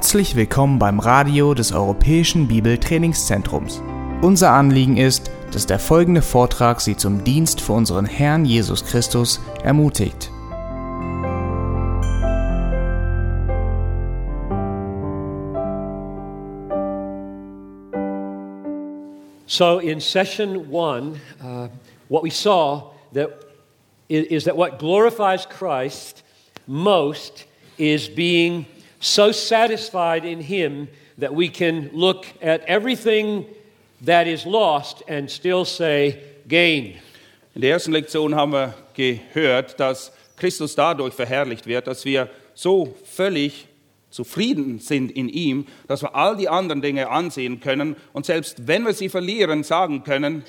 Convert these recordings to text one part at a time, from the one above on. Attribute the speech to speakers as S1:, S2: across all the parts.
S1: Herzlich willkommen beim Radio des Europäischen Bibeltrainingszentrums. Unser Anliegen ist, dass der folgende Vortrag Sie zum Dienst für unseren Herrn Jesus Christus ermutigt.
S2: So in session one, uh, what we saw that is that what glorifies Christ most is being so satisfied in Him that we can look at everything that is lost and still say, gain.
S3: In der ersten Lektion haben wir gehört, dass Christus dadurch verherrlicht wird, dass wir so völlig zufrieden sind in ihm, dass wir all die anderen Dinge ansehen können und selbst wenn wir sie verlieren, sagen können,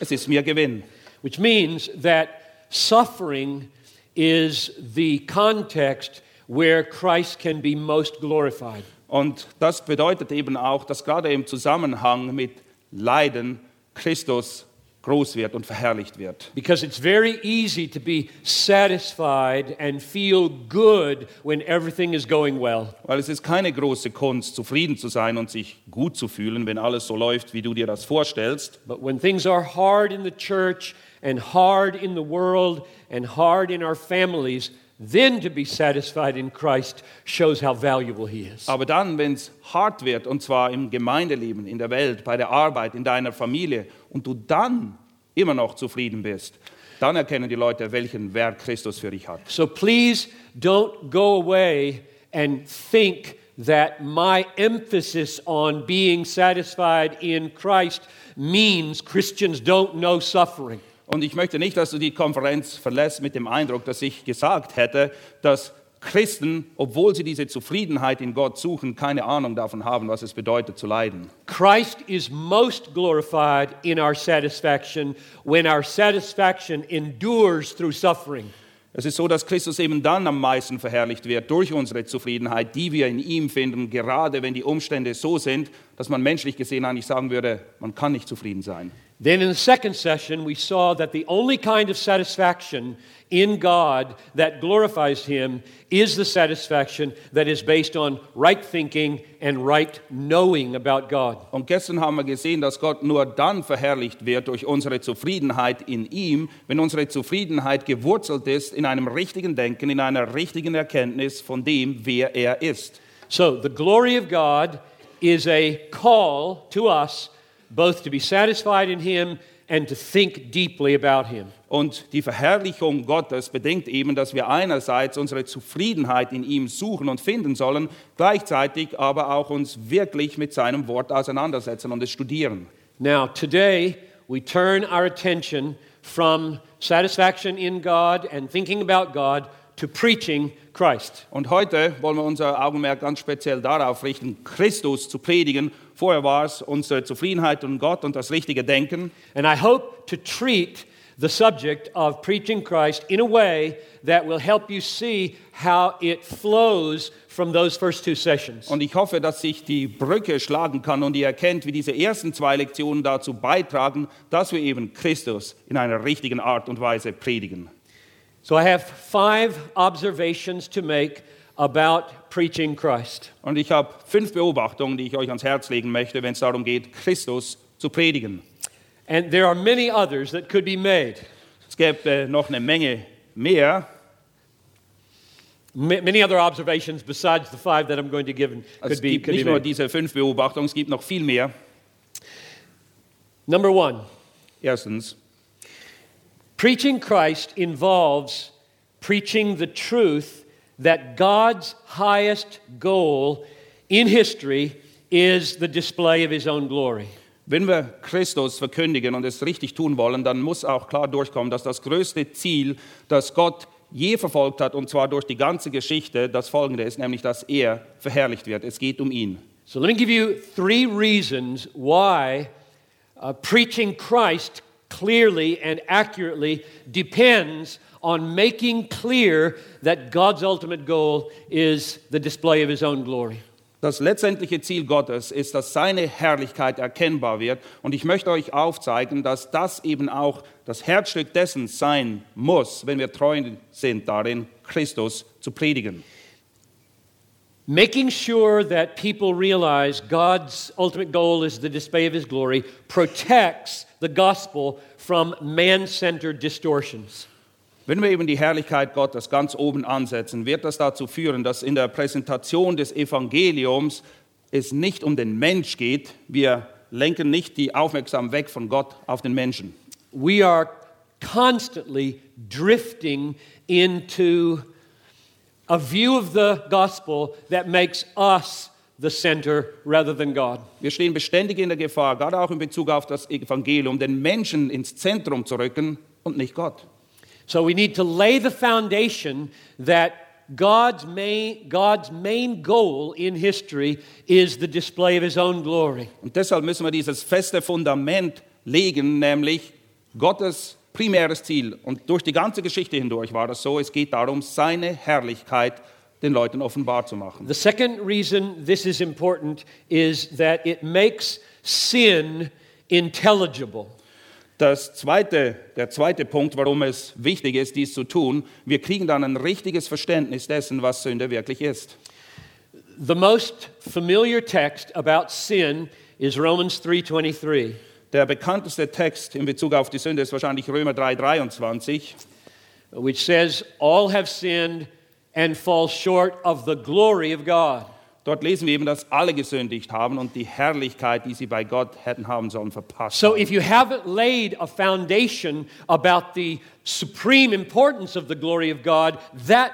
S3: es ist mir Gewinn.
S2: Which means that suffering is the context where Christ can be most glorified.
S3: Und das bedeutet eben auch, dass gerade im Zusammenhang mit Leiden Christus groß wird und verherrlicht wird.
S2: Because it's very easy to be satisfied and feel good when everything is going well.
S3: Weil es ist keine große Kunst, zufrieden zu sein und sich gut zu fühlen, wenn alles so läuft, wie du dir das vorstellst.
S2: But when things are hard in the church and hard in the world and hard in our families, then to be satisfied in Christ shows how valuable He is.
S3: Aber dann, wenn es hart wird, und zwar im Gemeindeleben, in der Welt, bei der Arbeit, in deiner Familie, und du dann immer noch zufrieden bist, dann erkennen die Leute, welchen Wert Christus für dich hat.
S2: So please don't go away and think that my emphasis on being satisfied in Christ means Christians don't know suffering.
S3: Und ich möchte nicht, dass du die Konferenz verlässt mit dem Eindruck, dass ich gesagt hätte, dass Christen, obwohl sie diese Zufriedenheit in Gott suchen, keine Ahnung davon haben, was es bedeutet zu leiden.
S2: Christ is most glorified in our satisfaction when our satisfaction endures through suffering.
S3: Es ist so, dass Christus eben dann am meisten verherrlicht wird durch unsere Zufriedenheit, die wir in ihm finden, gerade wenn die Umstände so sind, dass man menschlich gesehen eigentlich sagen würde, man kann nicht zufrieden sein.
S2: Then in the second session, we saw that the only kind of satisfaction in God that glorifies Him is the satisfaction that is based on right thinking and right knowing about God.
S3: Und gestern haben wir gesehen, dass Gott nur dann verherrlicht wird durch unsere Zufriedenheit in ihm, wenn unsere Zufriedenheit gewurzelt ist in einem richtigen Denken, in einer richtigen Erkenntnis von dem, wer er ist.
S2: So, the glory of God is a call to us both to be satisfied in Him and to think deeply about Him.
S3: Und die Verherrlichung Gottes bedingt eben, dass wir einerseits unsere Zufriedenheit in ihm suchen und finden sollen, gleichzeitig aber auch uns wirklich mit seinem Wort auseinandersetzen und es studieren.
S2: Now, today we turn our attention from satisfaction in God and thinking about God to preaching Christ.
S3: Und heute wollen wir unser Augenmerk ganz speziell darauf richten, Christus zu predigen. Vorher war es unsere Zufriedenheit und Gott und das richtige Denken.
S2: And I hope to treat the subject of preaching Christ in a way that will help you see how it flows from those first two sessions.
S3: Und ich hoffe, dass ich die Brücke schlagen kann und ihr erkennt, wie diese ersten zwei Lektionen dazu beitragen, dass wir eben Christus in einer richtigen Art und Weise predigen.
S2: So I have five observations to make about preaching Christ.
S3: Und ich habe fünf Beobachtungen, die ich euch ans Herz legen möchte, wenn es darum geht, Christus zu predigen.
S2: And there are many others that could be made.
S3: Es gäbe äh, noch eine Menge mehr.
S2: Ma- Many other observations besides the five that I'm going to give
S3: Also
S2: could
S3: es
S2: be,
S3: gibt
S2: could be
S3: nicht nur
S2: made.
S3: diese fünf Beobachtungen, es gibt noch viel mehr.
S2: Number one,
S3: Erstens,
S2: preaching Christ involves preaching the truth that God's highest goal in history is the display of his own glory.
S3: wenn wir Christus verkündigen und es richtig tun wollen, dann muss auch klar durchkommen, dass das größte Ziel, das Gott je verfolgt hat, und zwar durch die ganze Geschichte, das folgende ist, nämlich dass er verherrlicht wird. Es geht um ihn.
S2: So let me give you three reasons why uh, preaching Christ clearly and accurately depends on making clear that God's ultimate goal is the display of his own glory.
S3: Das letztendliche Ziel Gottes ist, dass seine Herrlichkeit erkennbar wird. Und ich möchte euch aufzeigen, dass das eben auch das Herzstück dessen sein muss, wenn wir treu sind darin, Christus zu predigen.
S2: making sure that people realize God's ultimate goal is the display of His glory protects the gospel from man centered distortions.
S3: Wenn wir eben die Herrlichkeit Gottes ganz oben ansetzen, wird das dazu führen, dass in der Präsentation des Evangeliums es nicht um den Mensch geht. Wir lenken nicht die Aufmerksamkeit weg von Gott auf den Menschen.
S2: We are constantly drifting into a view of the gospel that makes us the center rather than God.
S3: Wir stehen beständig in der Gefahr, gerade auch in Bezug auf das Evangelium, den Menschen ins Zentrum zu rücken und nicht Gott.
S2: So we need to lay the foundation that God's main, God's main goal in history is the display of his own glory.
S3: Und deshalb müssen wir dieses feste Fundament legen, nämlich Gottes primäres Ziel. Und durch die ganze Geschichte hindurch war das so, es geht darum, seine Herrlichkeit den Leuten offenbar zu machen.
S2: The second reason this is important is that it makes sin intelligible.
S3: Das zweite, der zweite Punkt, warum es wichtig ist, dies zu tun, wir kriegen dann ein richtiges Verständnis dessen, was Sünde wirklich ist.
S2: The most familiar text about sin is Romans 3:23.
S3: Der bekannteste Text in Bezug auf die Sünde ist wahrscheinlich Römer 3, 23.
S2: which says, All have sinned and fall short of the glory of God.
S3: Dort lesen wir eben, dass alle gesündigt haben und die Herrlichkeit, die sie bei Gott hätten haben sollen, verpasst
S2: So if you haven't laid a foundation about the supreme importance of the glory of God, that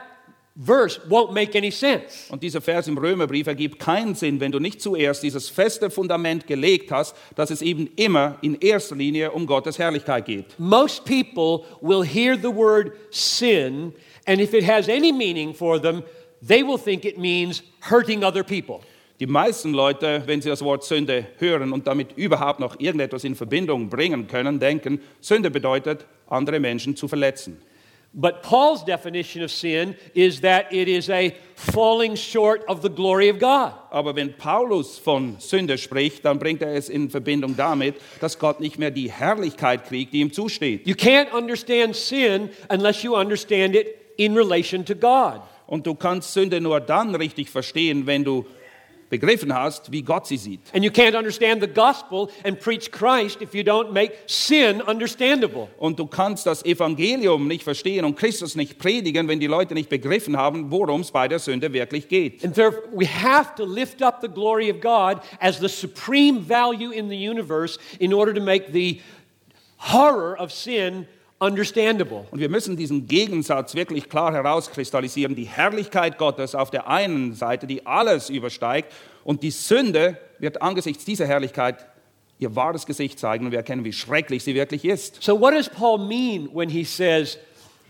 S2: verse won't make any sense.
S3: Und dieser Vers im Römerbrief ergibt keinen Sinn, wenn du nicht zuerst dieses feste Fundament gelegt hast, dass es eben immer in erster Linie um Gottes Herrlichkeit geht.
S2: Most people will hear the word sin, and if it has any meaning for them, they will think it means hurting other people.
S3: Die meisten Leute, wenn sie das Wort Sünde hören und damit überhaupt noch irgendetwas in Verbindung bringen können, denken, Sünde bedeutet, andere Menschen zu verletzen.
S2: But Paul's definition of sin is that it is a falling short of the glory of God.
S3: Aber wenn Paulus von Sünde spricht, dann bringt er es in Verbindung damit, dass Gott nicht mehr die Herrlichkeit kriegt, die ihm zusteht.
S2: You can't understand sin unless you understand it in relation to God.
S3: Und du kannst Sünde nur dann richtig verstehen, wenn du begriffen hast, wie Gott sie sieht.
S2: And you can't understand the gospel and preach Christ if you don't make sin understandable.
S3: Und du kannst das Evangelium nicht verstehen und Christus nicht predigen, wenn die Leute nicht begriffen haben, worum es bei der Sünde wirklich geht.
S2: And therefore, we have to lift up the glory of God as the supreme value in the universe in order to make the horror of sin understandable.
S3: Und wir müssen diesen Gegensatz wirklich klar herauskristallisieren. Die Herrlichkeit Gottes auf der einen Seite, die alles übersteigt, und die Sünde wird angesichts dieser Herrlichkeit ihr wahres Gesicht zeigen und wir erkennen, wie schrecklich sie wirklich ist.
S2: So, what does Paul mean when he says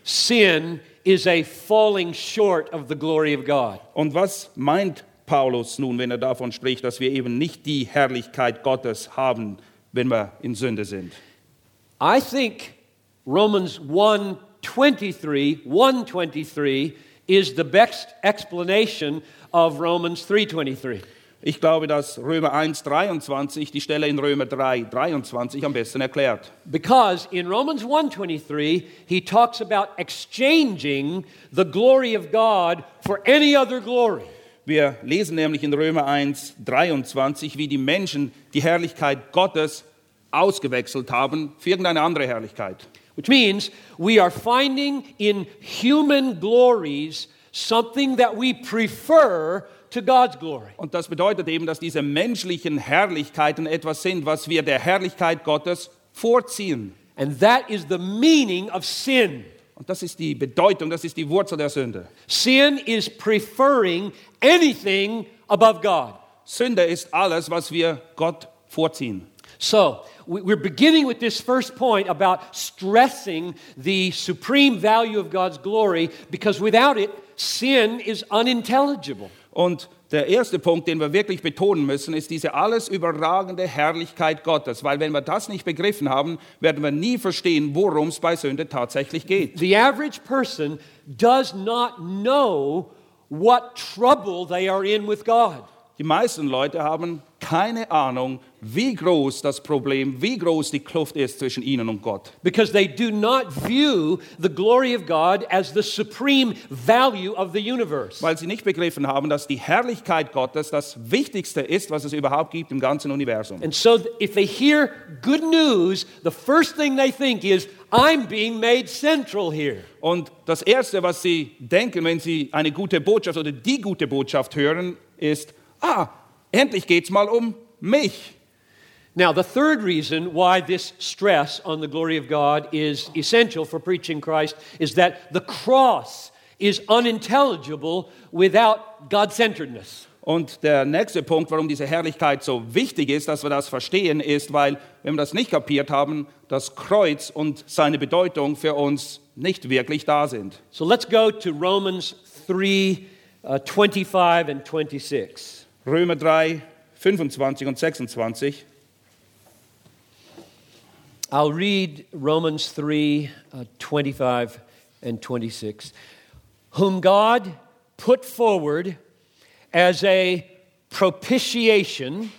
S2: sin is a falling short of the glory of God?
S3: Und was meint Paulus nun, wenn er davon spricht, dass wir eben nicht die Herrlichkeit Gottes haben, wenn wir in Sünde sind?
S2: I think Romans 1:23, 123 is the best explanation of Romans 3:23.
S3: Ich glaube, dass Römer 1, 23 die Stelle in Römer 3, 23 am besten erklärt.
S2: Because in Romans 1:23 he talks about exchanging the glory of God for any other glory.
S3: Wir lesen nämlich in Römer 1, 23, wie die Menschen die Herrlichkeit Gottes ausgewechselt haben für irgendeine andere Herrlichkeit.
S2: Which means we are finding in human glories something that we prefer to God's glory.
S3: Und das bedeutet eben, dass diese menschlichen Herrlichkeiten etwas sind, was wir der Herrlichkeit Gottes vorziehen.
S2: And that is the meaning of sin.
S3: Und das ist die Bedeutung, das ist die Wurzel der Sünde.
S2: Sin is preferring anything above God.
S3: Sünde ist alles, was wir Gott vorziehen.
S2: So, we- we're beginning with this first point about stressing the supreme value of God's glory because without it, sin is unintelligible.
S3: Und der erste Punkt, den wir wirklich betonen müssen, ist diese alles überragende Herrlichkeit Gottes. Weil wenn wir das nicht begriffen haben, werden wir nie verstehen, worum es bei Sünde tatsächlich geht.
S2: The average person does not know what trouble they are in with God.
S3: Die meisten Leute haben keine Ahnung, wie groß das Problem, wie groß die Kluft ist zwischen ihnen und Gott.
S2: because they do not view the glory of God as the supreme value of the universe.
S3: Weil sie nicht begriffen haben, dass die Herrlichkeit Gottes das Wichtigste ist, was es überhaupt gibt im ganzen Universum.
S2: And so, if they hear good news, the first thing they think is, I'm being made central here.
S3: Und das Erste, was sie denken, wenn sie eine gute Botschaft oder die gute Botschaft hören, ist, ah, endlich geht es mal um mich.
S2: Now, the third reason why this stress on the glory of God is essential for preaching Christ is that the cross is unintelligible without God centeredness.
S3: Und der nächste Punkt, warum diese Herrlichkeit so wichtig ist, dass wir das verstehen, ist, weil, wenn wir das nicht kapiert haben, das Kreuz und seine Bedeutung für uns nicht wirklich da sind.
S2: So let's go to Romans 3 uh, 25 and 26.
S3: Römer 3, 25 und 26.
S2: I'll read Romans 3 uh, 25 and 26. Whom God put forward as a propitiation,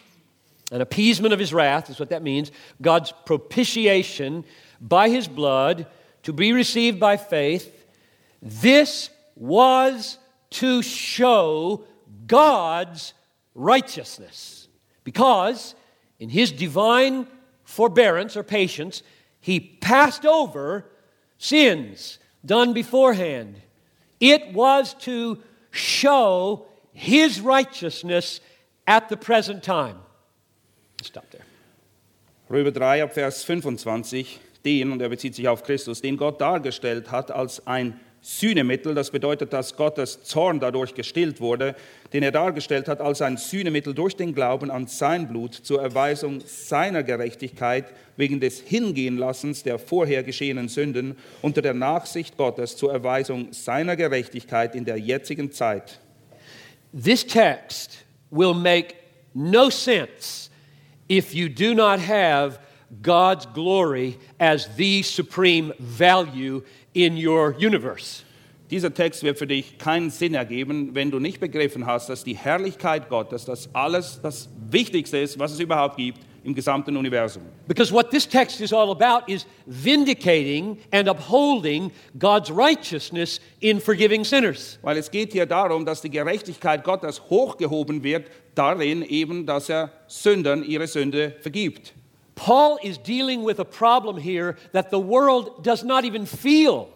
S2: an appeasement of his wrath, is what that means. God's propitiation by his blood to be received by faith. This was to show God's righteousness. Because in his divine forbearance or patience, he passed over sins done beforehand. It was to show his righteousness at the present time. Stop there.
S3: Römer 3 ab Vers 25, den, und er bezieht sich auf Christus, den Gott dargestellt hat als ein Sühnemittel, das bedeutet, dass Gottes Zorn dadurch gestillt wurde, den er dargestellt hat als ein Sühnemittel durch den Glauben an sein Blut zur Erweisung seiner Gerechtigkeit wegen des Hingehenlassens der vorher geschehenen Sünden unter der Nachsicht Gottes zur Erweisung seiner Gerechtigkeit in der jetzigen Zeit.
S2: This text will make no sense if you do not have God's glory as the supreme value in your universe.
S3: Dieser Text wird für dich keinen Sinn ergeben, wenn du nicht begriffen hast, dass die Herrlichkeit Gottes, das alles das Wichtigste ist, was es überhaupt gibt im gesamten Universum.
S2: Because what this text is all about is vindicating and upholding God's righteousness in forgiving sinners.
S3: Weil es geht hier darum, dass die Gerechtigkeit Gottes hochgehoben wird, darin eben, dass er Sündern ihre Sünde vergibt.
S2: Paul is dealing with a problem here that the world does not even feel.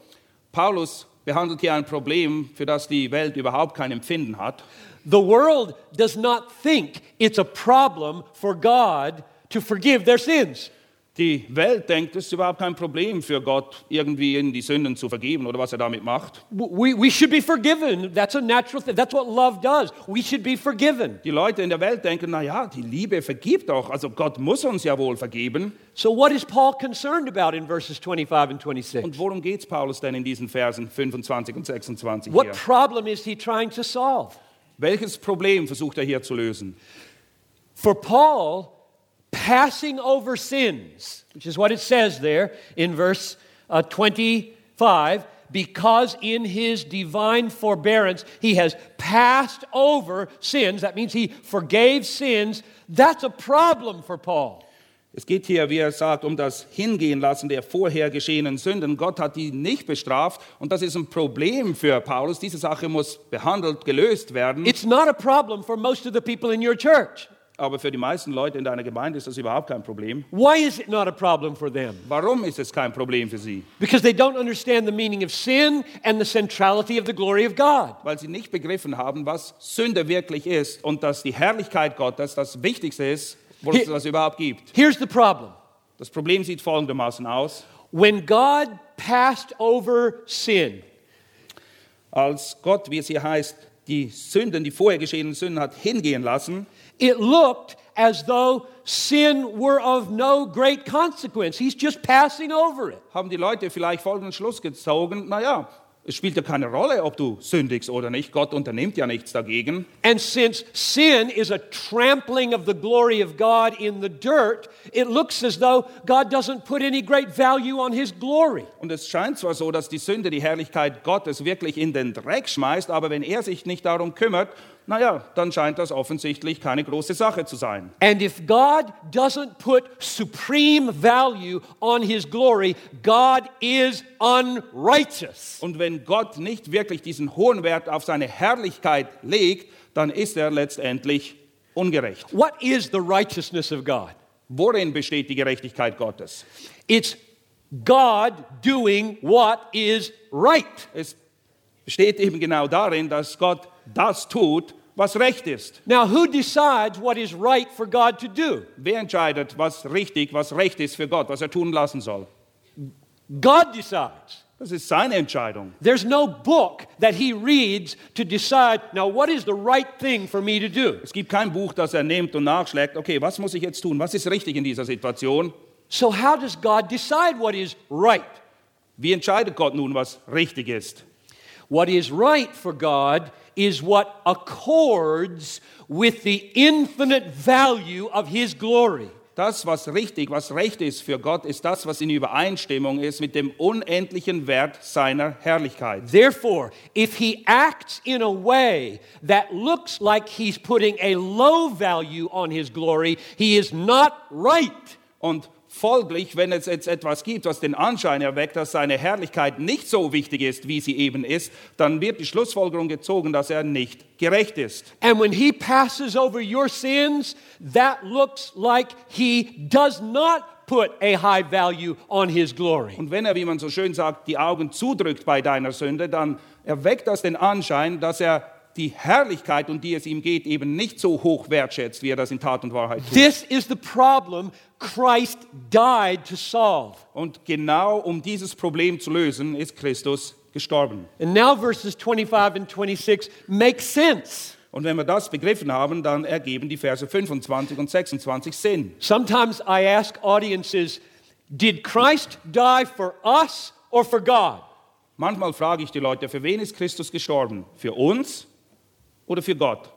S3: Paulus behandelt hier ein Problem, für das die Welt überhaupt kein Empfinden hat.
S2: The world does not think it's a problem for God to forgive their sins.
S3: Die Welt denkt, es ist überhaupt kein Problem für Gott, irgendwie ihnen die Sünden zu vergeben oder was er damit macht.
S2: We, we should be forgiven. That's a natural thing. That's what love does. We should be forgiven.
S3: Die Leute in der Welt denken, na ja, die Liebe vergibt doch, also Gott muss uns ja wohl vergeben.
S2: So, what is Paul concerned about in verses 25 and 26?
S3: Und worum geht es Paulus denn in diesen Versen 25 und 26
S2: What
S3: hier?
S2: problem is he trying to solve?
S3: Welches Problem versucht er hier zu lösen?
S2: For Paul, passing over sins, which is what it says there in verse uh, 25, because in his divine forbearance he has passed over sins, that means he forgave sins, that's a problem for Paul.
S3: Es geht hier, wie er sagt, um das Hingehen lassen der vorher geschehenen Sünden. Gott hat die nicht bestraft und das ist ein Problem für Paulus. Diese Sache muss behandelt, gelöst werden.
S2: It's not a problem for most of the people in your church.
S3: Aber für die meisten Leute in deiner Gemeinde ist das überhaupt kein Problem.
S2: Why is it not a problem for them?
S3: Warum ist es kein Problem für sie?
S2: Because they don't understand the meaning of sin and the centrality of the glory of God.
S3: Weil sie nicht begriffen haben, was Sünde wirklich ist und dass die Herrlichkeit Gottes das Wichtigste ist, was es überhaupt gibt.
S2: Here's the problem.
S3: Das Problem sieht folgendermaßen aus.
S2: When God passed over sin,
S3: Als Gott, wie es hier heißt, die Sünden, die vorher geschehenen Sünden hat hingehen lassen,
S2: it looked as though sin were of no great consequence. He's just passing over it.
S3: haben die Leute vielleicht folgenden Schluss gezogen, naja, es spielt ja keine Rolle, ob du sündigst oder nicht. Gott unternimmt ja nichts dagegen.
S2: And since sin is a trampling of the glory of God in the dirt, it looks as though God doesn't put any great value on his glory.
S3: Und es scheint zwar so, dass die Sünde die Herrlichkeit Gottes wirklich in den Dreck schmeißt, aber wenn er sich nicht darum kümmert, naja, dann scheint das offensichtlich keine große Sache zu sein.
S2: And if God doesn't put supreme value on his glory, God is unrighteous.
S3: Und wenn Gott nicht wirklich diesen hohen Wert auf seine Herrlichkeit legt, dann ist er letztendlich ungerecht.
S2: What is the righteousness of God?
S3: Worin besteht die Gerechtigkeit Gottes?
S2: It's God doing what is right.
S3: Es besteht eben genau darin, dass Gott das tut, was recht ist.
S2: Now, who decides what is right for God to do?
S3: Wer entscheidet, was richtig, was recht ist für Gott, was er tun lassen soll?
S2: God decides.
S3: Das ist seine Entscheidung.
S2: There's no book that he reads to decide, now, what is the right thing for me to do?
S3: Es gibt kein Buch, das er nimmt und nachschlägt, okay, was muss ich jetzt tun? Was ist richtig in dieser Situation?
S2: So, how does God decide what is right?
S3: Wie entscheidet Gott nun, was richtig ist?
S2: What is right for God is what accords with the infinite value of his glory.
S3: Das, was richtig, was recht ist für Gott, ist das, was in Übereinstimmung ist mit dem unendlichen Wert seiner Herrlichkeit.
S2: Therefore, if he acts in a way that looks like he's putting a low value on his glory, he is not right.
S3: Und folglich, wenn es jetzt etwas gibt, was den Anschein erweckt, dass seine Herrlichkeit nicht so wichtig ist, wie sie eben ist, dann wird die Schlussfolgerung gezogen, dass er nicht gerecht ist.
S2: And when he passes over your sins, that looks like he does not put a high value on his glory.
S3: Und wenn er, wie man so schön sagt, die Augen zudrückt bei deiner Sünde, dann erweckt das den Anschein, dass er die Herrlichkeit, um die es ihm geht, eben nicht so hoch wertschätzt, wie er das in Tat und Wahrheit tut.
S2: This is the problem Christ died to solve.
S3: Und genau um dieses Problem zu lösen, ist Christus gestorben.
S2: And now verses 25 and 26 make sense.
S3: Und wenn wir das begriffen haben, dann ergeben die Verse 25 und 26 Sinn.
S2: Sometimes I ask audiences, did Christ die for us or for God?
S3: Manchmal frage ich die Leute, für wen ist Christus gestorben? Für uns oder you Gott?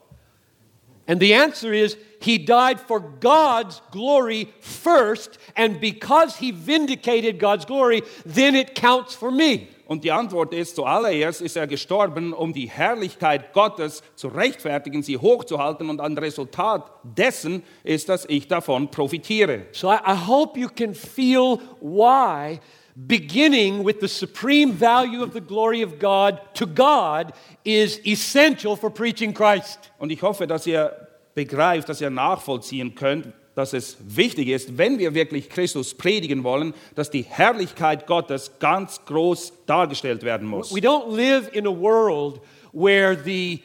S2: And the answer is he died for God's glory first, and because he vindicated God's glory, then it counts for me.
S3: Und die Antwort ist, zuallererst ist er gestorben, um die Herrlichkeit Gottes zu rechtfertigen, sie hochzuhalten und ein Resultat dessen ist, dass ich davon profitiere.
S2: So I, I hope you can feel why beginning with the supreme value of the glory of God to God is essential for preaching Christ.
S3: Und ich hoffe, dass ihr begreift, dass ihr nachvollziehen könnt, dass es wichtig ist, wenn wir wirklich Christus predigen wollen, dass die Herrlichkeit Gottes ganz groß dargestellt werden muss.
S2: We don't live in a world where the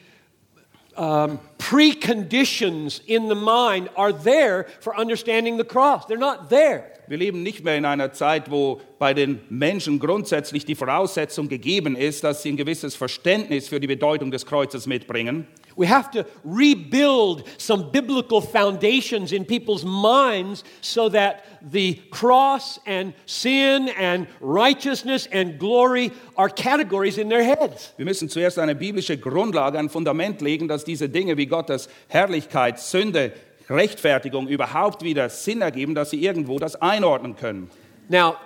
S2: um, preconditions in the mind are there for understanding the cross. They're not there.
S3: Wir leben nicht mehr in einer Zeit, wo bei den Menschen grundsätzlich die Voraussetzung gegeben ist, dass sie ein gewisses Verständnis für die Bedeutung des Kreuzes mitbringen.
S2: We have to rebuild some biblical foundations in people's minds so that the cross and sin and righteousness and glory are categories in their heads.
S3: Wir müssen zuerst eine biblische Grundlage, ein Fundament legen, dass diese Dinge wie Gottes Herrlichkeit, Sünde, Rechtfertigung überhaupt wieder Sinn ergeben, dass sie irgendwo das einordnen können.
S2: Now,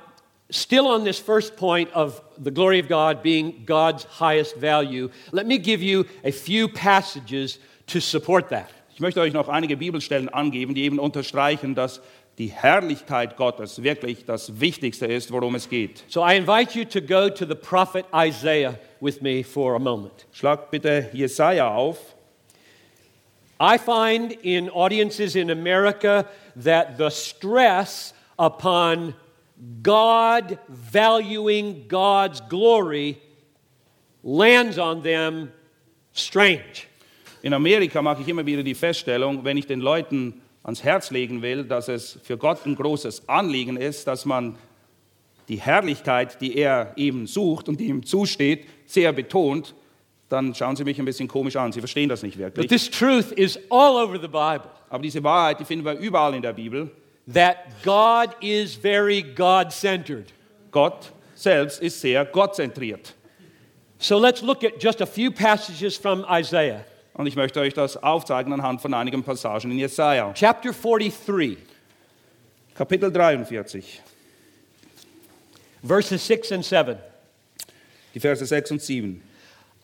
S2: still on this first point of the glory of God being God's highest value, let me give you a few passages to support that.
S3: Ich möchte euch noch einige Bibelstellen angeben, die eben unterstreichen, dass die Herrlichkeit Gottes wirklich das Wichtigste ist, worum es geht.
S2: So I invite you to go to the prophet Isaiah with me for a moment.
S3: Schlag bitte Jesaja auf.
S2: I find in audiences in America that the stress upon God valuing God's glory lands on them strange.
S3: In Amerika mache ich immer wieder die Feststellung, wenn ich den Leuten ans Herz legen will, dass es für Gott ein großes Anliegen ist, dass man die Herrlichkeit, die er eben sucht und die ihm zusteht, sehr betont, dann schauen sie mich ein bisschen komisch an. Sie verstehen das nicht
S2: But
S3: wirklich.
S2: this truth is all over the Bible
S3: Aber diese Wahrheit, die finden wir überall in der Bibel.
S2: that God is very God centered.
S3: Gott selbst ist sehr gottzentriert.
S2: So let's look at just a few passages from Isaiah.
S3: Und ich möchte euch das aufzeigen anhand von einigen Passagen in Jesaja.
S2: Chapter 43,
S3: Kapitel 43,
S2: verses 6 and 7.
S3: die Verse 6 und 7.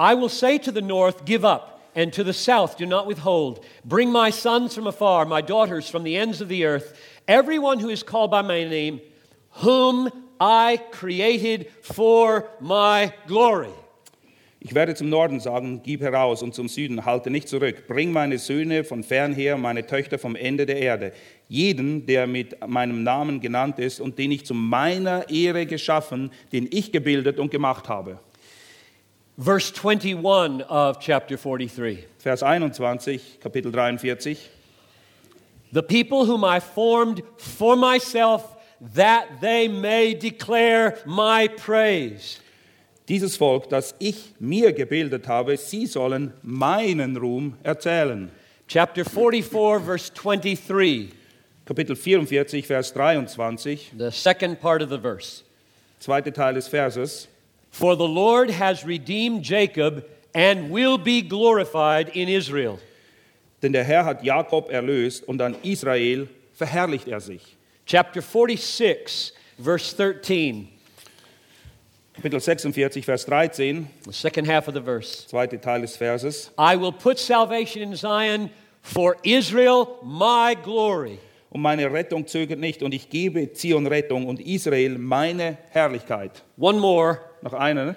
S2: I will say to the north, Give up. and to the south do not withhold. Bring my sons from afar, my daughters from the ends of the earth, everyone who is called by my name, whom I created for my glory.
S3: Ich werde zum Norden sagen, gib heraus und zum Süden, halte nicht zurück. Bring meine Söhne von fern her, meine Töchter vom Ende der Erde. Jeden, der mit meinem Namen genannt ist und den ich zu meiner Ehre geschaffen, den ich gebildet und gemacht habe.
S2: Verse 21 of chapter 43.
S3: Vers 21, Kapitel 43.
S2: The people whom I formed for myself, that they may declare my praise.
S3: Dieses Volk, das ich mir gebildet habe, sie sollen meinen Ruhm erzählen.
S2: Chapter 44, verse 23,
S3: Kapitel 44, Vers 23,
S2: the second part of the verse.
S3: zweite Teil des Verses.
S2: For the Lord has redeemed Jacob and will be glorified in Israel.
S3: Denn der Herr hat Jakob erlöst und an Israel verherrlicht er sich.
S2: Chapter 46, verse 13,
S3: Kapitel 46, Vers 13,
S2: the second half of the verse.
S3: zweite Teil des Verses.
S2: I will put salvation in Zion for Israel, my glory.
S3: Und meine Rettung zögert nicht und ich gebe Zion Rettung und Israel meine Herrlichkeit.
S2: One more,
S3: Noch eine, ne?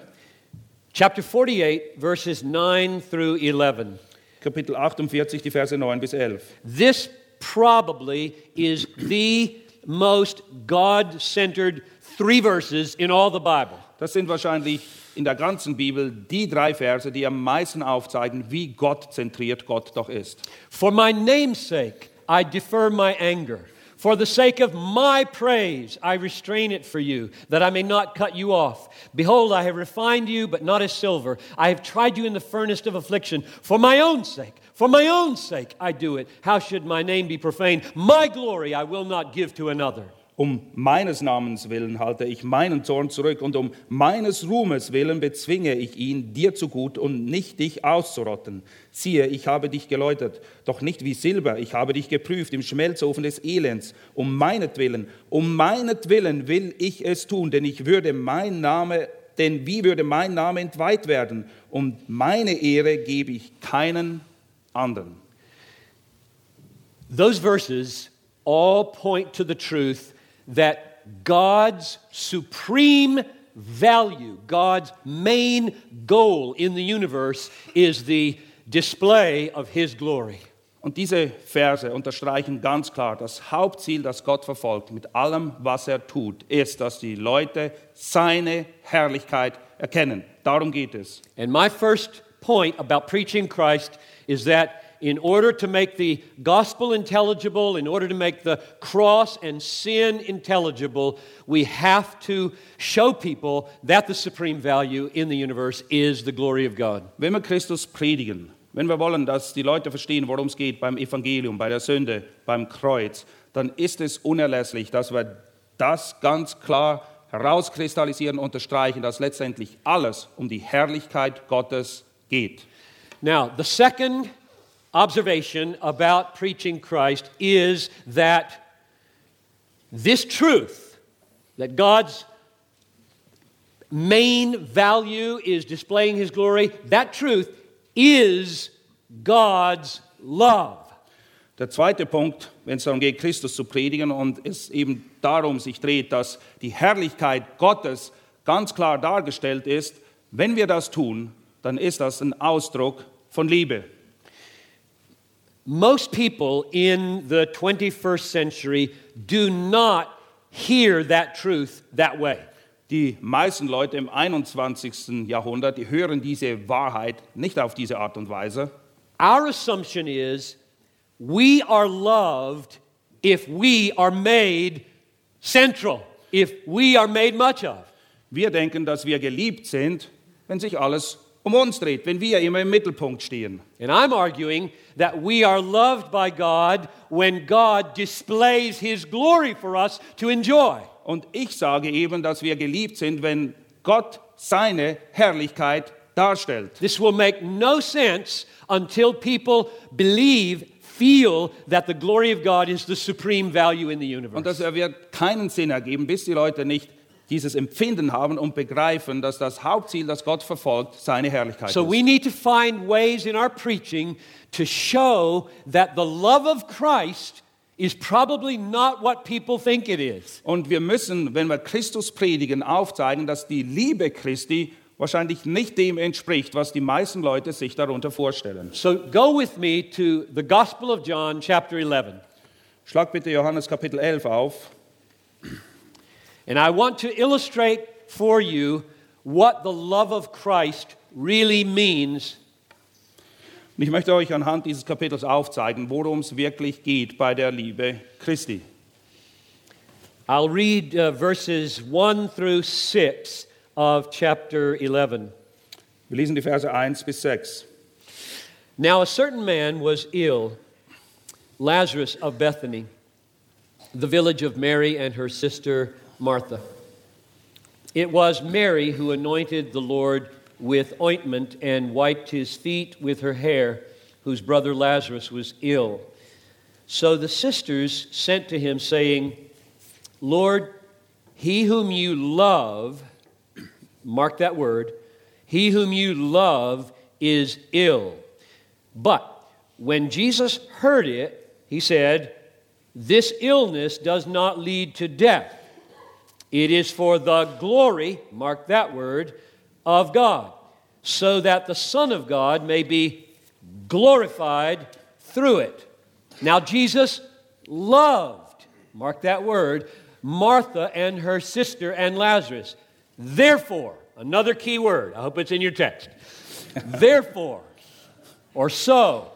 S2: chapter 48, verses 9 through 11.
S3: Kapitel 48, die Verse 9 bis 11.
S2: This probably is the most God centered three verses in all the Bible.
S3: Das sind wahrscheinlich in der ganzen Bibel die drei Verse, die am meisten aufzeigen, wie Gott zentriert Gott doch ist.
S2: For my name's sake, I defer my anger. For the sake of my praise, I restrain it for you, that I may not cut you off. Behold, I have refined you, but not as silver. I have tried you in the furnace of affliction. For my own sake, for my own sake, I do it. How should my name be profaned? My glory I will not give to another.
S3: Um meines Namens willen halte ich meinen Zorn zurück und um meines Ruhmes willen bezwinge ich ihn, dir zu gut und nicht dich auszurotten. Siehe, ich habe dich geläutert, doch nicht wie Silber, ich habe dich geprüft im Schmelzofen des Elends. Um meinetwillen, um meinetwillen will ich es tun, denn ich würde mein Name, denn wie würde mein Name entweiht werden? Und meine Ehre gebe ich keinen anderen.
S2: Those verses all point to the truth that God's supreme value, God's main goal in the universe is the display of His glory.
S3: Und diese Verse unterstreichen ganz klar, das Hauptziel, das Gott verfolgt mit allem, was er tut, ist, dass die Leute seine Herrlichkeit erkennen. Darum geht es.
S2: And my first point about preaching Christ is that in order to make the gospel intelligible, in order to make the cross and sin intelligible, we have to show people that the supreme value in the universe is the glory of God.
S3: Wenn wir Christus predigen, wenn wir wollen, dass die Leute verstehen, worum es geht beim Evangelium, bei der Sünde, beim Kreuz, dann ist es unerlässlich, dass wir das ganz klar herauskristallisieren unterstreichen, dass letztendlich alles um die Herrlichkeit Gottes geht.
S2: Now, the second observation about preaching Christ is that this truth, that God's main value is displaying His glory, that truth is God's love.
S3: Der zweite Punkt, wenn es darum geht, Christus zu predigen und es eben darum sich dreht, dass die Herrlichkeit Gottes ganz klar dargestellt ist, wenn wir das tun, dann ist das ein Ausdruck von Liebe.
S2: Most people in the 21st century do not hear that truth that way.
S3: Die meisten Leute im 21. Jahrhundert, die hören diese Wahrheit nicht auf diese Art und Weise.
S2: Our assumption is we are loved if we are made central, if we are made much of.
S3: Wir denken, dass wir geliebt sind, wenn sich alles um uns dreht, wenn wir immer im Mittelpunkt stehen.
S2: And I'm arguing that we are loved by God when God displays His glory for us to enjoy.
S3: Und ich sage eben, dass wir geliebt sind, wenn Gott seine Herrlichkeit darstellt.
S2: This will make no sense until people believe, feel that the glory of God is the supreme value in the
S3: Und
S2: universe.
S3: das wird keinen Sinn ergeben, bis die Leute nicht dieses Empfinden haben und begreifen, dass das Hauptziel, das Gott verfolgt, seine Herrlichkeit
S2: So
S3: ist.
S2: we need to find ways in our preaching to show that the love of Christ is probably not what people think it is.
S3: Und wir müssen, wenn wir Christus predigen, aufzeigen, dass die Liebe Christi wahrscheinlich nicht dem entspricht, was die meisten Leute sich darunter vorstellen.
S2: So go with me to the Gospel of John, chapter 11.
S3: Schlag bitte Johannes Kapitel 11 auf.
S2: And I want to illustrate for you what the love of Christ really means
S3: Und ich möchte euch anhand dieses Kapitels aufzeigen, worum es wirklich geht bei der Liebe Christi.
S2: I'll read uh, verses 1 through 6 of chapter 11.
S3: Wir lesen die Verse 1 bis 6.
S2: Now, a certain man was ill, Lazarus of Bethany, the village of Mary and her sister Martha. It was Mary who anointed the Lord with ointment and wiped his feet with her hair, whose brother Lazarus was ill. So the sisters sent to him, saying, Lord, he whom you love, mark that word, he whom you love is ill. But when Jesus heard it, he said, This illness does not lead to death. It is for the glory, mark that word, of God, so that the Son of God may be glorified through it. Now, Jesus loved, mark that word, Martha and her sister and Lazarus. Therefore, another key word, I hope it's in your text. Therefore, or so,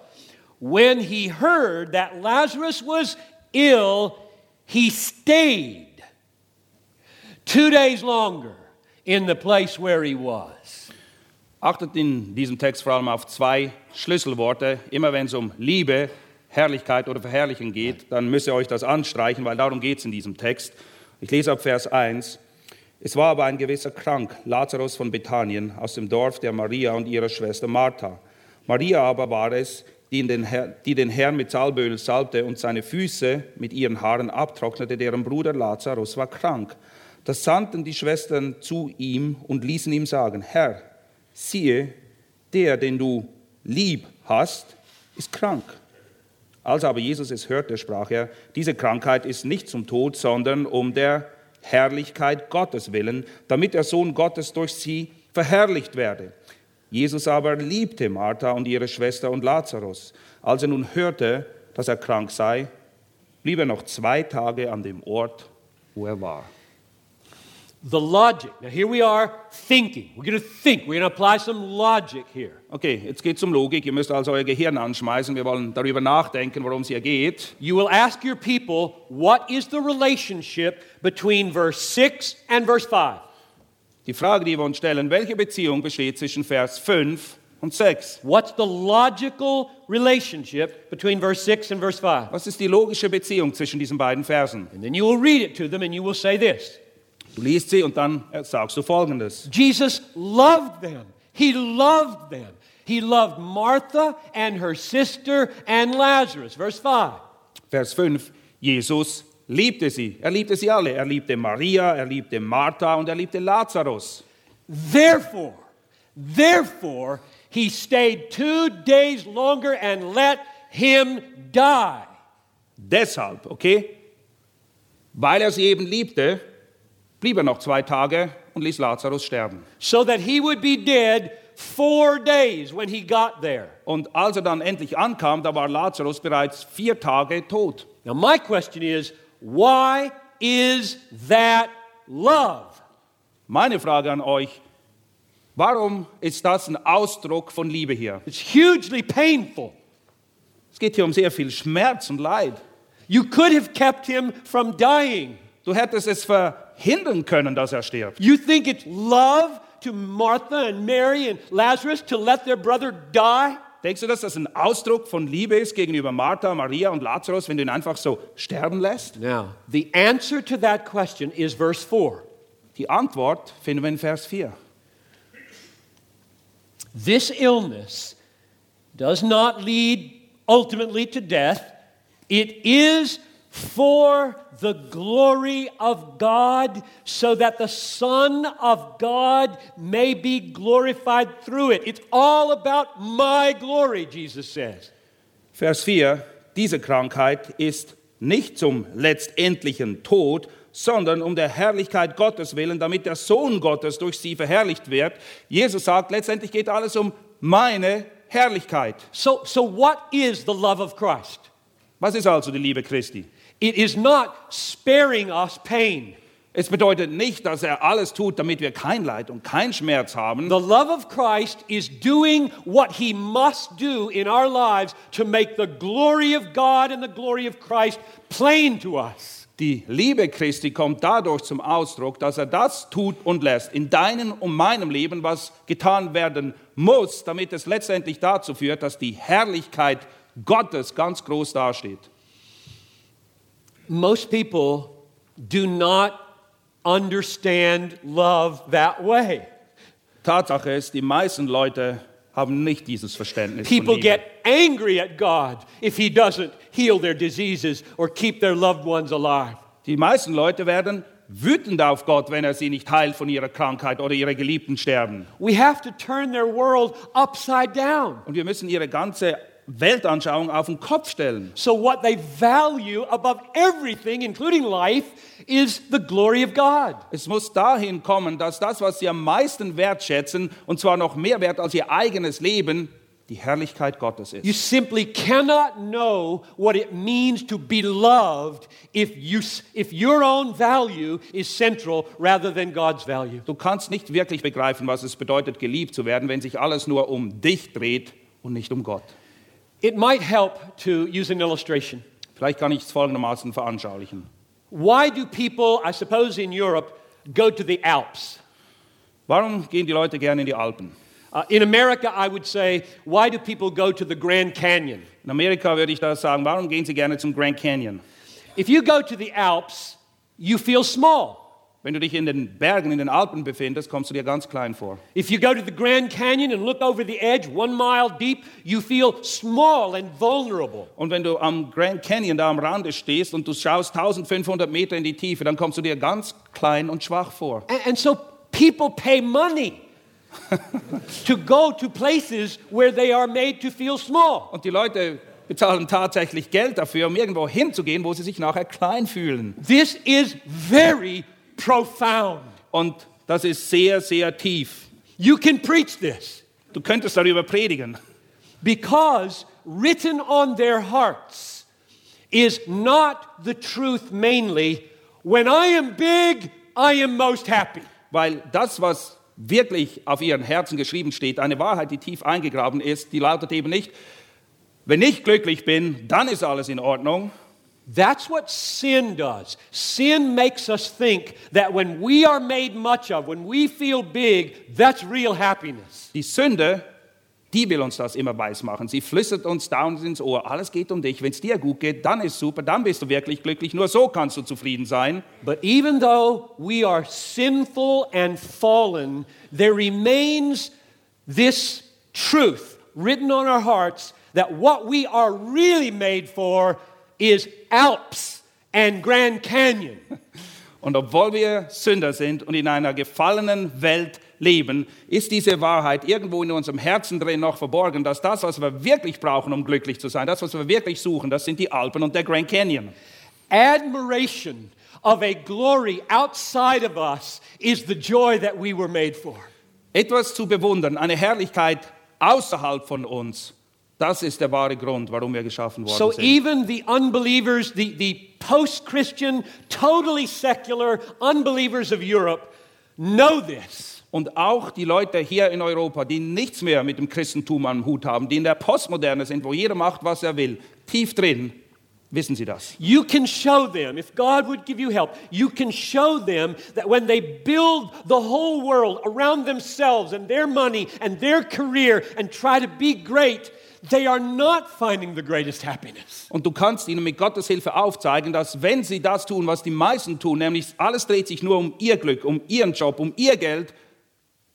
S2: when he heard that Lazarus was ill, he stayed two days longer in the place where he was.
S3: Achtet in diesem Text vor allem auf zwei Schlüsselworte. Immer wenn es um Liebe, Herrlichkeit oder Verherrlichen geht, dann müsst ihr euch das anstreichen, weil darum geht es in diesem Text. Ich lese ab Vers 1. Es war aber ein gewisser krank, Lazarus von Bethanien, aus dem Dorf der Maria und ihrer Schwester Martha. Maria aber war es, die, den, Herr, die den Herrn mit Salböl salbte und seine Füße mit ihren Haaren abtrocknete, deren Bruder Lazarus war krank. Da sandten die Schwestern zu ihm und ließen ihm sagen, Herr, siehe, der, den du lieb hast, ist krank. Als aber Jesus es hörte, sprach er, diese Krankheit ist nicht zum Tod, sondern um der Herrlichkeit Gottes willen, damit der Sohn Gottes durch sie verherrlicht werde. Jesus aber liebte Martha und ihre Schwester und Lazarus. Als er nun hörte, dass er krank sei, blieb er noch zwei Tage an dem Ort, wo er war.
S2: The logic. Now, here we are thinking. We're going to think. We're going to apply some logic here.
S3: Okay, jetzt geht es um Logik. Ihr müsst also euer Gehirn anschmeißen. Wir wollen darüber nachdenken, worum es hier geht.
S2: You will ask your people, what is the relationship between verse 6 and verse 5?
S3: Die Frage, die wir uns stellen, welche Beziehung besteht zwischen Vers 5 und 6?
S2: What's the logical relationship between verse 6 and verse 5?
S3: Was ist die logische Beziehung zwischen diesen beiden Versen?
S2: And then you will read it to them and you will say this
S3: Du liest sie und dann sagst du Folgendes.
S2: Jesus loved them. He loved them. He loved Martha and her sister and Lazarus. Verse 5.
S3: Vers 5. Jesus liebte sie. Er liebte sie alle. Er liebte Maria, er liebte Martha und er liebte Lazarus.
S2: Therefore, therefore, he stayed two days longer and let him die.
S3: Deshalb, okay? Weil er sie eben liebte, blieb er noch zwei Tage und ließ Lazarus sterben.
S2: So that he would be dead four days when he got there.
S3: Und als er dann endlich ankam, da war Lazarus bereits vier Tage tot.
S2: Now, my question is why is that love?
S3: Meine Frage an euch, warum ist das ein Ausdruck von Liebe hier?
S2: It's hugely painful.
S3: Es geht hier um sehr viel Schmerz und Leid.
S2: You could have kept him from dying.
S3: Du hättest es verhindern können, dass er stirbt.
S2: You think it's love to Martha and Mary and Lazarus to let their brother die?
S3: Denkst du, dass das ein Ausdruck von Liebe ist gegenüber Martha, Maria und Lazarus, wenn du ihn einfach so sterben lässt?
S2: Now, the answer to that question is verse 4.
S3: Die Antwort finden wir in Vers 4.
S2: This illness does not lead ultimately to death. It is for the glory of God, so that the Son of God may be glorified through it. It's all about my glory, Jesus says.
S3: Vers 4, diese Krankheit ist nicht zum letztendlichen Tod, sondern um der Herrlichkeit Gottes willen, damit der Sohn Gottes durch sie verherrlicht wird. Jesus sagt, letztendlich geht alles um meine Herrlichkeit.
S2: So, so what is the love of Christ?
S3: Was ist also die Liebe Christi?
S2: It is not sparing us pain.
S3: Es bedeutet nicht, dass er alles tut, damit wir kein Leid und kein Schmerz haben.
S2: The love of Christ is doing what he must do in our lives to make the glory of God and the glory of Christ plain to us.
S3: Die Liebe Christi kommt dadurch zum Ausdruck, dass er das tut und lässt in deinem und meinem Leben, was getan werden muss, damit es letztendlich dazu führt, dass die Herrlichkeit Gottes ganz groß dasteht.
S2: Most people do not understand love that way.
S3: Tatsache ist, die meisten Leute haben nicht dieses Verständnis.
S2: People get angry at God if he doesn't heal their diseases or keep their loved ones alive.
S3: Die meisten Leute werden wütend auf Gott, wenn er sie nicht heilt von ihrer Krankheit oder ihre Geliebten sterben.
S2: We have to turn their world upside down.
S3: Und wir müssen ihre ganze Weltanschauung auf den Kopf stellen.
S2: So, what they value above everything, including life, is the glory of God.
S3: Es muss dahin kommen, dass das, was sie am meisten wertschätzen, und zwar noch mehr wert als ihr eigenes Leben, die Herrlichkeit Gottes
S2: You
S3: ist.
S2: simply cannot know what it means to be loved if, you, if your own value is central rather than God's value.
S3: Du kannst nicht wirklich begreifen, was es bedeutet, geliebt zu werden, wenn sich alles nur um dich dreht und nicht um Gott.
S2: It might help to use an illustration.
S3: Vielleicht kann ich es folgendermaßen veranschaulichen.
S2: Why do people, I suppose in Europe, go to the Alps?
S3: Warum gehen die Leute gerne in die Alpen?
S2: Uh, in America, I would say, why do people go to the Grand Canyon?
S3: In Amerika würde ich das sagen, warum gehen sie gerne zum Grand Canyon?
S2: If you go to the Alps, you feel small.
S3: Wenn du dich in den Bergen, in den Alpen befindest, kommst du dir ganz klein vor.
S2: If you go to the Grand Canyon and look over the edge, one mile deep, you feel small and vulnerable.
S3: Und wenn du am Grand Canyon da am Rande stehst und du schaust 1500 Meter in die Tiefe, dann kommst du dir ganz klein und schwach vor.
S2: And, and so people pay money to go to places where they are made to feel small.
S3: Und die Leute bezahlen tatsächlich Geld dafür, um irgendwo hinzugehen, wo sie sich nachher klein fühlen.
S2: This is very profound.
S3: Und das ist sehr, sehr tief.
S2: You can preach this
S3: Du könntest darüber predigen.
S2: because written on their hearts is not the truth mainly. When I am big, I am most happy.
S3: Weil das, was wirklich auf ihren Herzen geschrieben steht, eine Wahrheit, die tief eingegraben ist, die lautet eben nicht, wenn ich glücklich bin, dann ist alles in Ordnung,
S2: That's what sin does. Sin makes us think that when we are made much of, when we feel big, that's real happiness.
S3: Die Sünde, die will uns das immer weismachen. Sie flüstert uns dauernd ins Ohr, alles geht um dich. Wenn es dir gut geht, dann ist super, dann bist du wirklich glücklich. Nur so kannst du zufrieden sein.
S2: But even though we are sinful and fallen, there remains this truth written on our hearts that what we are really made for is Alps and Grand Canyon.
S3: Und obwohl wir Sünder sind und in einer gefallenen Welt leben, ist diese Wahrheit irgendwo in unserem Herzen drin noch verborgen, dass das, was wir wirklich brauchen, um glücklich zu sein, das, was wir wirklich suchen, das sind die Alpen und der Grand Canyon.
S2: Admiration of a glory outside of us is the joy that we were made for.
S3: Etwas zu bewundern, eine Herrlichkeit außerhalb von uns, das ist der wahre Grund, warum wir geschaffen worden
S2: So
S3: sind.
S2: even the unbelievers, the, the post Christian, totally secular unbelievers of Europe know this.
S3: Und auch die Leute hier in Europa, die nichts mehr mit dem Christentum am Hut haben, die in der Postmoderne sind, wo jeder macht, was er will, tief drin, wissen sie das.
S2: You can show them, if God would give you help, you can show them that when they build the whole world around themselves and their money and their career and try to be great, they are not finding the greatest happiness.
S3: Und du kannst ihnen mit Gottes Hilfe aufzeigen, dass wenn sie das tun, was die meisten tun, nämlich alles dreht sich nur um ihr Glück, um ihren Job, um ihr Geld,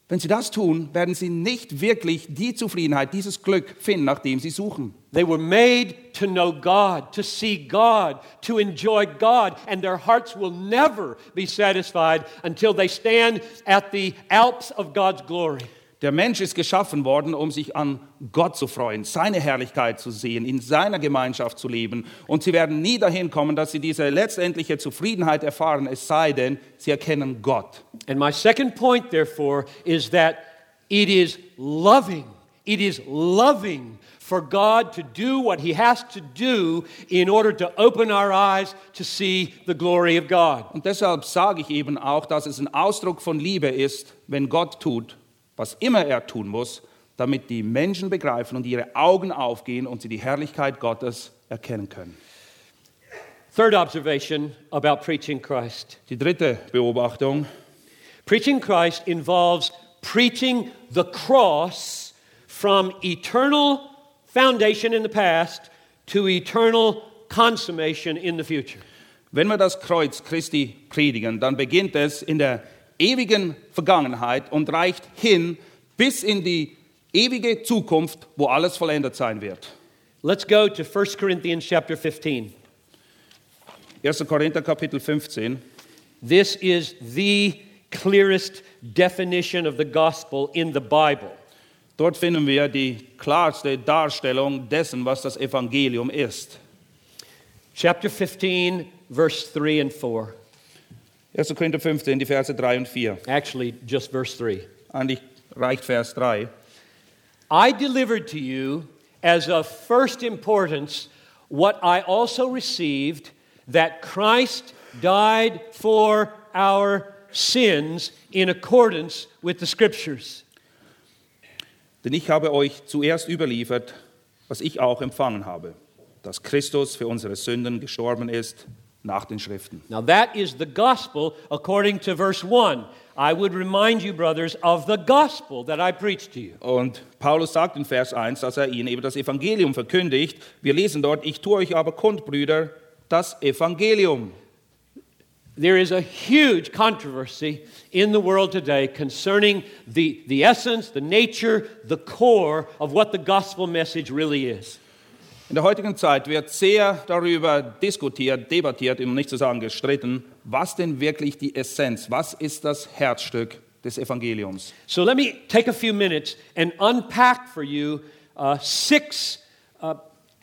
S3: Wenn sie das tun, werden sie nicht wirklich die Zufriedenheit, dieses Glück finden, nach dem sie suchen.
S2: They were made to know God, to see God, to enjoy God, and their hearts will never be satisfied until they stand at the Alps of God's glory.
S3: Der Mensch ist geschaffen worden, um sich an Gott zu freuen, seine Herrlichkeit zu sehen, in seiner Gemeinschaft zu leben. Und sie werden nie dahin kommen, dass sie diese letztendliche Zufriedenheit erfahren, es sei denn, sie erkennen Gott.
S2: And my second point, therefore, is that it is loving. It is loving for God to do what He has to do in order to open our eyes to see the glory of God.
S3: Und deshalb sage ich eben auch, dass es ein Ausdruck von Liebe ist, wenn Gott tut, was immer er tun muss, damit die Menschen begreifen und ihre Augen aufgehen und sie die Herrlichkeit Gottes erkennen können.
S2: Third observation about preaching Christ
S3: Die dritte Beobachtung.
S2: preaching Christ involves preaching the cross from eternal foundation in the past to eternal consummation in the future.
S3: Wenn wir das Kreuz Christi predigen, dann beginnt es in der ewigen Vergangenheit und reicht hin bis in die ewige Zukunft, wo alles vollendet sein wird.
S2: Let's go to 1 Corinthians chapter 15.
S3: 1. Korinther Kapitel 15.
S2: This is the clearest definition of the gospel in the Bible.
S3: Dort finden wir die klarste Darstellung dessen, was das Evangelium ist.
S2: Chapter 15, verse 3 and 4.
S3: 1. Korinther 15, die Verse 3 und 4.
S2: Actually, just verse 3.
S3: Eigentlich reicht Vers 3.
S2: I delivered to you as of first importance what I also received that Christ died for our sins in accordance with the Scriptures.
S3: Denn ich habe euch zuerst überliefert, was ich auch empfangen habe, dass Christus für unsere Sünden gestorben ist nach den Schriften.
S2: Now, that is the gospel according to verse 1. I would remind you, brothers, of the gospel that I preached to you.
S3: Und Paulus sagt in Vers 1, dass er ihnen eben das Evangelium verkündigt. Wir lesen dort, ich tue euch aber kund, Brüder, das Evangelium.
S2: There is a huge controversy in the world today concerning the, the essence, the nature, the core of what the gospel message really is.
S3: In der heutigen Zeit wird sehr darüber diskutiert, debattiert, um nicht zu sagen gestritten, was denn wirklich die Essenz, was ist das Herzstück des Evangeliums.
S2: So let me take a few minutes and unpack for you uh, six uh,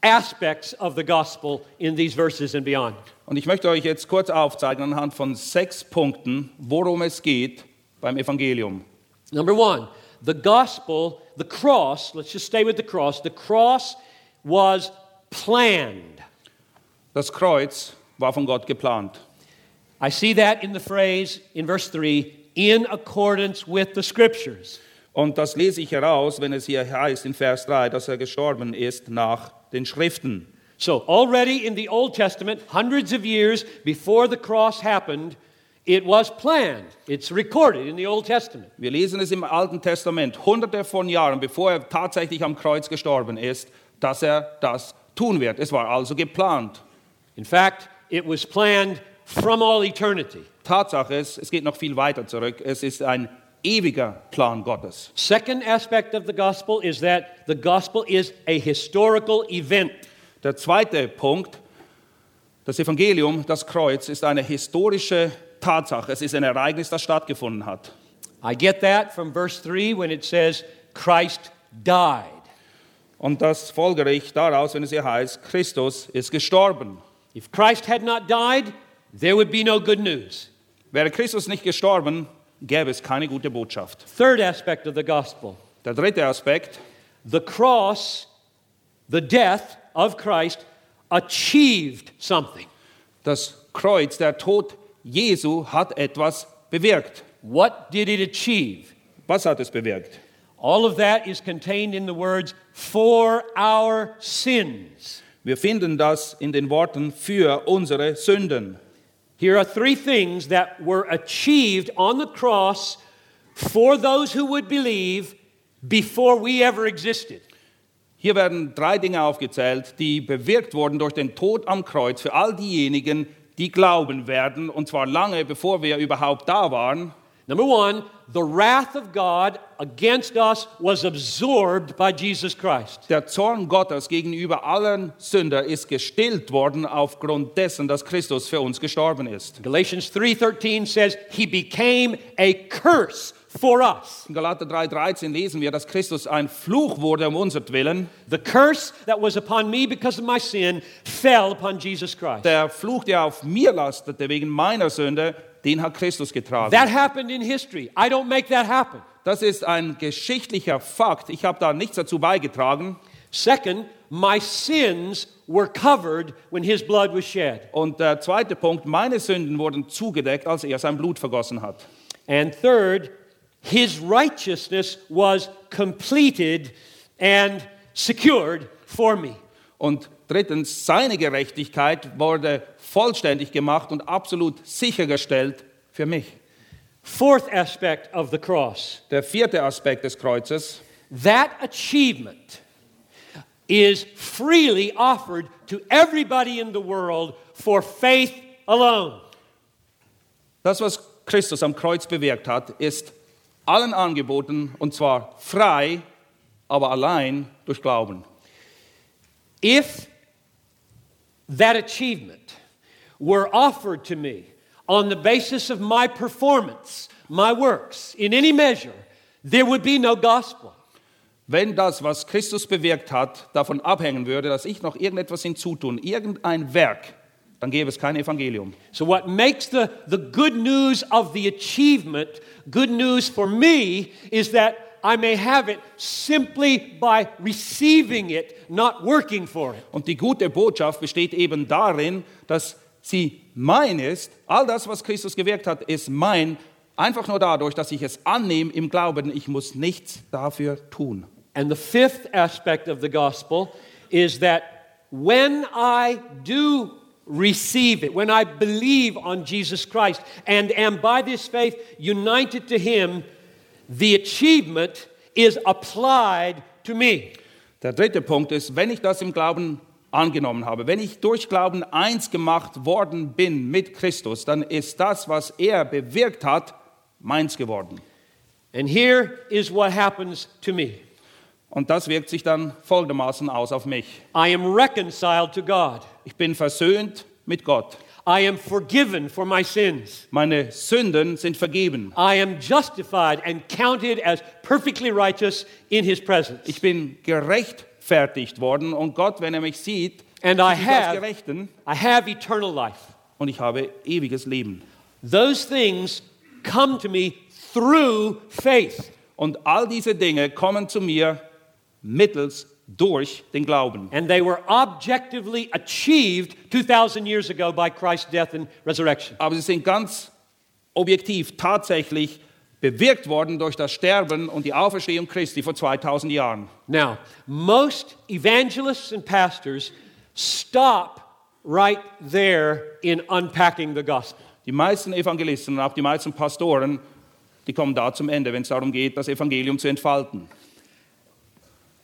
S2: aspects of the gospel in these verses and beyond.
S3: Und ich möchte euch jetzt kurz aufzeigen anhand von sechs Punkten, worum es geht beim Evangelium.
S2: Number one, the gospel, the cross, let's just stay with the cross. The cross was planned.
S3: Das Kreuz war von Gott geplant.
S2: I see that in the phrase in verse 3 in accordance with the scriptures.
S3: Und das lese ich heraus, wenn es hier heißt in Vers 3, dass er gestorben ist nach den Schriften.
S2: So, already in the Old Testament, hundreds of years before the cross happened, it was planned. It's recorded in the Old Testament.
S3: Wir lesen es im Alten Testament, hunderte von Jahren, bevor er tatsächlich am Kreuz gestorben ist, dass er das tun wird. Es war also geplant.
S2: In fact, it was planned from all eternity.
S3: Tatsache ist, es geht noch viel weiter zurück. Es ist ein ewiger Plan Gottes.
S2: Second aspect of the gospel is that the gospel is a historical event.
S3: Der zweite Punkt, das Evangelium, das Kreuz, ist eine historische Tatsache. Es ist ein Ereignis, das stattgefunden hat.
S2: I get that from verse 3 when it says Christ died.
S3: Und das folgere ich daraus, wenn es hier heißt, Christus ist gestorben.
S2: If Christ had not died, there would be no good news.
S3: Wäre Christus nicht gestorben, gäbe es keine gute Botschaft.
S2: Third aspect of the gospel
S3: Der dritte Aspekt,
S2: the cross, the death of Christ, achieved something.
S3: das Kreuz, der Tod Jesu hat etwas bewirkt.
S2: What did it achieve?
S3: Was hat es bewirkt?
S2: All of that is contained in the words, for our sins.
S3: Wir finden das in den Worten für unsere Sünden.
S2: Here are three things that were achieved on the cross for those who would believe before we ever existed.
S3: Hier werden drei Dinge aufgezählt, die bewirkt wurden durch den Tod am Kreuz für all diejenigen, die glauben werden, und zwar lange bevor wir überhaupt da waren.
S2: Number one, the wrath of God against us was absorbed by Jesus Christ.
S3: Der Zorn Gottes gegenüber allen Sünder ist gestillt worden aufgrund dessen, dass Christus für uns gestorben ist.
S2: Galatians 3:13 says he became a curse for us.
S3: In Galater 3,13 lesen wir, dass Christus ein Fluch wurde um unsertwillen.
S2: The curse that was upon me because of my sin fell upon Jesus Christ.
S3: Der Fluch, der auf mir lastete wegen meiner Sünde, den hat Christus getragen.
S2: That happened in history. I don't make that happen.
S3: Das ist ein geschichtlicher Fakt. Ich habe da nichts dazu beigetragen.
S2: Second, my sins were covered when his blood was shed.
S3: Und der zweite Punkt, meine Sünden wurden zugedeckt, als er sein Blut vergossen hat.
S2: And third, his righteousness was completed and secured for me.
S3: Und drittens, seine Gerechtigkeit wurde vollständig gemacht und absolut sichergestellt für mich.
S2: Fourth aspect of the cross
S3: Der vierte Aspekt des Kreuzes,
S2: that achievement is freely offered to everybody in the world for faith alone.
S3: das, was Christus am Kreuz bewirkt hat, ist allen angeboten und zwar frei, aber allein durch Glauben.
S2: If that achievement were offered to me on the basis of my performance, my works, in any measure, there would be no gospel.
S3: Wenn das, was Christus bewirkt hat, davon abhängen würde, dass ich noch irgendetwas hinzutun, irgendein Werk, dann gäbe es kein Evangelium.
S2: So, what makes the, the good news of the achievement good news for me is that I may have it simply by receiving it, not working for it.
S3: Und die gute Botschaft besteht eben darin, dass sie mein ist. All das, was Christus gewirkt hat, ist mein. Einfach nur dadurch, dass ich es annehme im Glauben, ich muss nichts dafür tun.
S2: And the fifth aspect of the gospel is that when I do receive it, when I believe on Jesus Christ and am by this faith united to Him, the achievement is applied to me.
S3: Der dritte Punkt ist, wenn ich das im Glauben angenommen habe, wenn ich durch Glauben eins gemacht worden bin mit Christus, dann ist das, was er bewirkt hat, meins geworden.
S2: And here is what happens to me
S3: Und das wirkt sich dann folgendermaßen aus auf mich.
S2: I am reconciled to God,
S3: Ich bin versöhnt mit Gott.
S2: I am forgiven for my sins.
S3: Meine Sünden sind vergeben.
S2: I am justified and counted as perfectly righteous in His presence.
S3: Ich bin gerechtfertigt worden und Gott, wenn er mich sieht,
S2: And I have-
S3: Gerechten
S2: I have eternal life.
S3: und ich habe ewiges Leben.
S2: Those things come to me through faith.
S3: Und all diese Dinge kommen zu mir mittels durch den Glauben.
S2: And they were objectively achieved 2,000 years ago by Christ's death and resurrection.
S3: Aber sie sind ganz objektiv tatsächlich bewirkt worden durch das Sterben und die Auferstehung Christi vor 2000 Jahren.
S2: Now, most evangelists and pastors stop right there in unpacking the gospel.
S3: Die meisten Evangelisten und auch die meisten Pastoren, die kommen da zum Ende, wenn es darum geht, das Evangelium zu entfalten.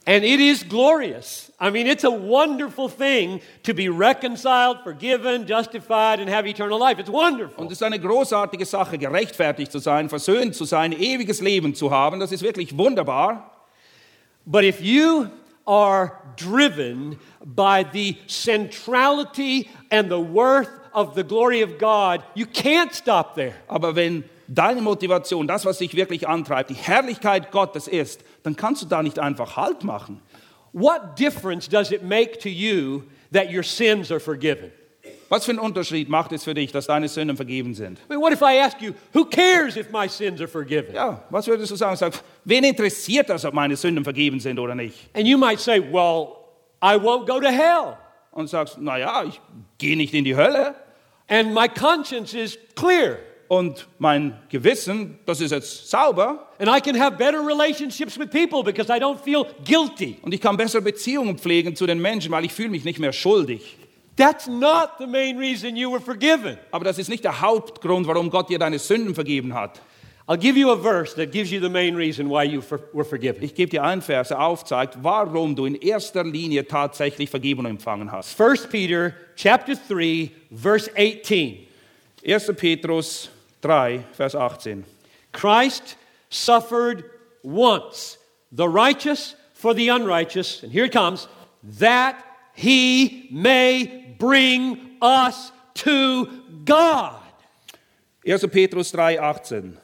S2: And it is glorious. I mean, it's a wonderful thing to be reconciled, forgiven, justified, and have eternal life. It's wonderful.
S3: Und es ist eine großartige Sache, gerechtfertigt zu sein, versöhnt zu sein, ewiges Leben zu haben. Das ist wirklich wunderbar.
S2: But if you are driven by the centrality and the worth of the glory of God, you can't stop there.
S3: Aber wenn deine Motivation, das, was dich wirklich antreibt, die Herrlichkeit Gottes ist, dann kannst du da nicht einfach Halt machen.
S2: What difference does it make to you that your sins are forgiven?
S3: Was für einen Unterschied macht es für dich, dass deine Sünden vergeben sind?
S2: I mean, what if I ask you, who cares if my sins are forgiven?
S3: Ja, was würdest du sagen? Sag, wen interessiert das, ob meine Sünden vergeben sind oder nicht?
S2: And you might say, well, I won't go to hell.
S3: Und sagst, naja, ich gehe nicht in die Hölle
S2: And my conscience is clear.
S3: Und mein Gewissen, das ist jetzt sauber
S2: And I can have better relationships with people because I don't feel guilty.
S3: und ich kann bessere Beziehungen pflegen zu den Menschen, weil ich fühle mich nicht mehr schuldig.
S2: That's not the main reason you were forgiven.
S3: Aber das ist nicht der Hauptgrund, warum Gott dir deine Sünden vergeben hat.
S2: I'll give you a verse that gives you the main reason why you for, were forgiven.
S3: Ich gebe dir einen Vers, der aufzeigt, warum du in erster Linie tatsächlich Vergebung empfangen hast.
S2: 1 Peter chapter 3 verse 18.
S3: 1. Petrus 3, Vers 18.
S2: Christ suffered once, the righteous for the unrighteous, and here it comes, that he may bring us to God.
S3: 1. Petrus 3, 18.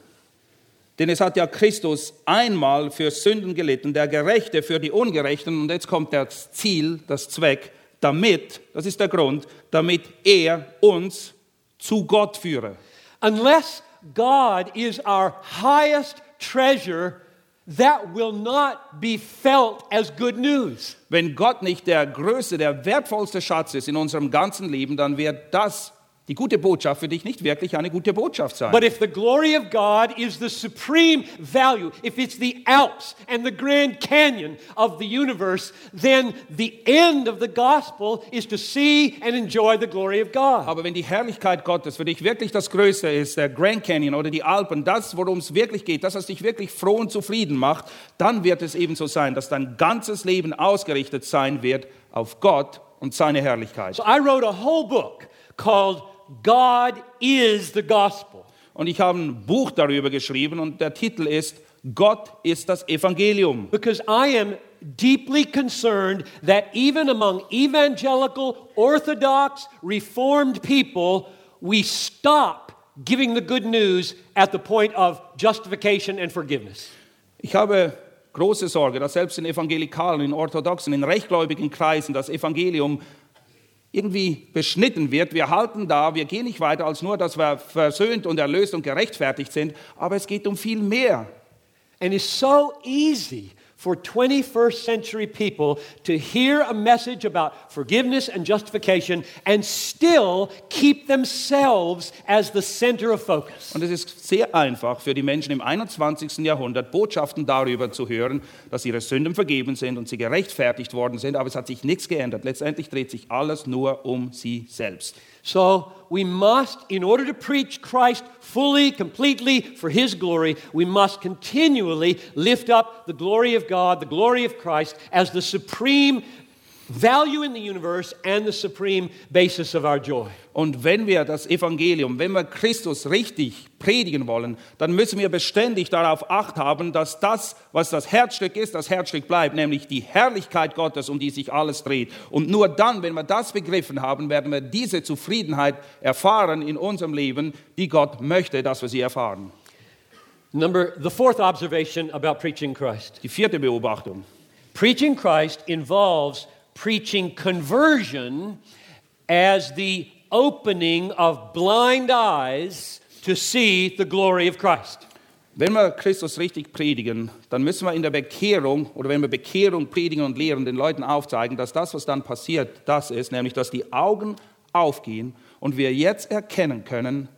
S3: Denn es hat ja Christus einmal für Sünden gelitten, der Gerechte für die Ungerechten. Und jetzt kommt das Ziel, das Zweck, damit, das ist der Grund, damit er uns zu Gott führe.
S2: Unless God is our highest treasure, that will not be felt as good news.
S3: Wenn Gott nicht der größte, der wertvollste Schatz ist in unserem ganzen Leben, dann wird das die gute Botschaft für dich nicht wirklich eine gute Botschaft sein.
S2: But if the glory of God is the supreme value, if it's the Alps and the Grand Canyon of the universe, then the end of the gospel is to see and enjoy the glory of God.
S3: Aber wenn die Herrlichkeit Gottes für dich wirklich das Größte ist, der Grand Canyon oder die Alpen, das, worum es wirklich geht, das, was dich wirklich froh und zufrieden macht, dann wird es ebenso sein, dass dein ganzes Leben ausgerichtet sein wird auf Gott und seine Herrlichkeit.
S2: So I wrote a whole book called God is the Gospel.
S3: Und ich habe ein Buch darüber geschrieben und der Titel ist Gott ist das Evangelium.
S2: Because I am deeply concerned that even among evangelical, orthodox, reformed people, we stop giving the good news at the point of justification and forgiveness.
S3: Ich habe große Sorge, dass selbst in evangelikalen, in orthodoxen, in rechtgläubigen Kreisen das Evangelium irgendwie beschnitten wird. Wir halten da, wir gehen nicht weiter als nur, dass wir versöhnt und erlöst und gerechtfertigt sind, aber es geht um viel mehr.
S2: And it's so easy for 21st century people to hear a message about forgiveness and justification and still keep themselves as the center of focus.
S3: Und es ist sehr einfach für die Menschen im 21. Jahrhundert, Botschaften darüber zu hören, dass ihre Sünden vergeben sind und sie gerechtfertigt worden sind, aber es hat sich nichts geändert. Letztendlich dreht sich alles nur um sie selbst.
S2: So we must, in order to preach Christ fully, completely for His glory, we must continually lift up the glory of God, the glory of Christ, as the supreme value in the universe and the supreme basis of our joy.
S3: Und wenn wir das Evangelium, wenn wir Christus richtig predigen wollen, dann müssen wir beständig darauf acht haben, dass das, was das Herzstück ist, das Herzstück bleibt, nämlich die Herrlichkeit Gottes, um die sich alles dreht. Und nur dann, wenn wir das begriffen haben, werden wir diese Zufriedenheit erfahren in unserem Leben, die Gott möchte, dass wir sie erfahren.
S2: Number the fourth observation about preaching Christ.
S3: Die vierte Beobachtung.
S2: Preaching Christ involves preaching conversion as the opening of blind eyes to see the glory of Christ.
S3: Wenn wir Christus richtig predigen, dann müssen wir in der Bekehrung oder wenn wir Bekehrung predigen und lehren, den Leuten aufzeigen, dass das, was dann passiert, das ist, nämlich dass die Augen aufgehen und wir jetzt erkennen können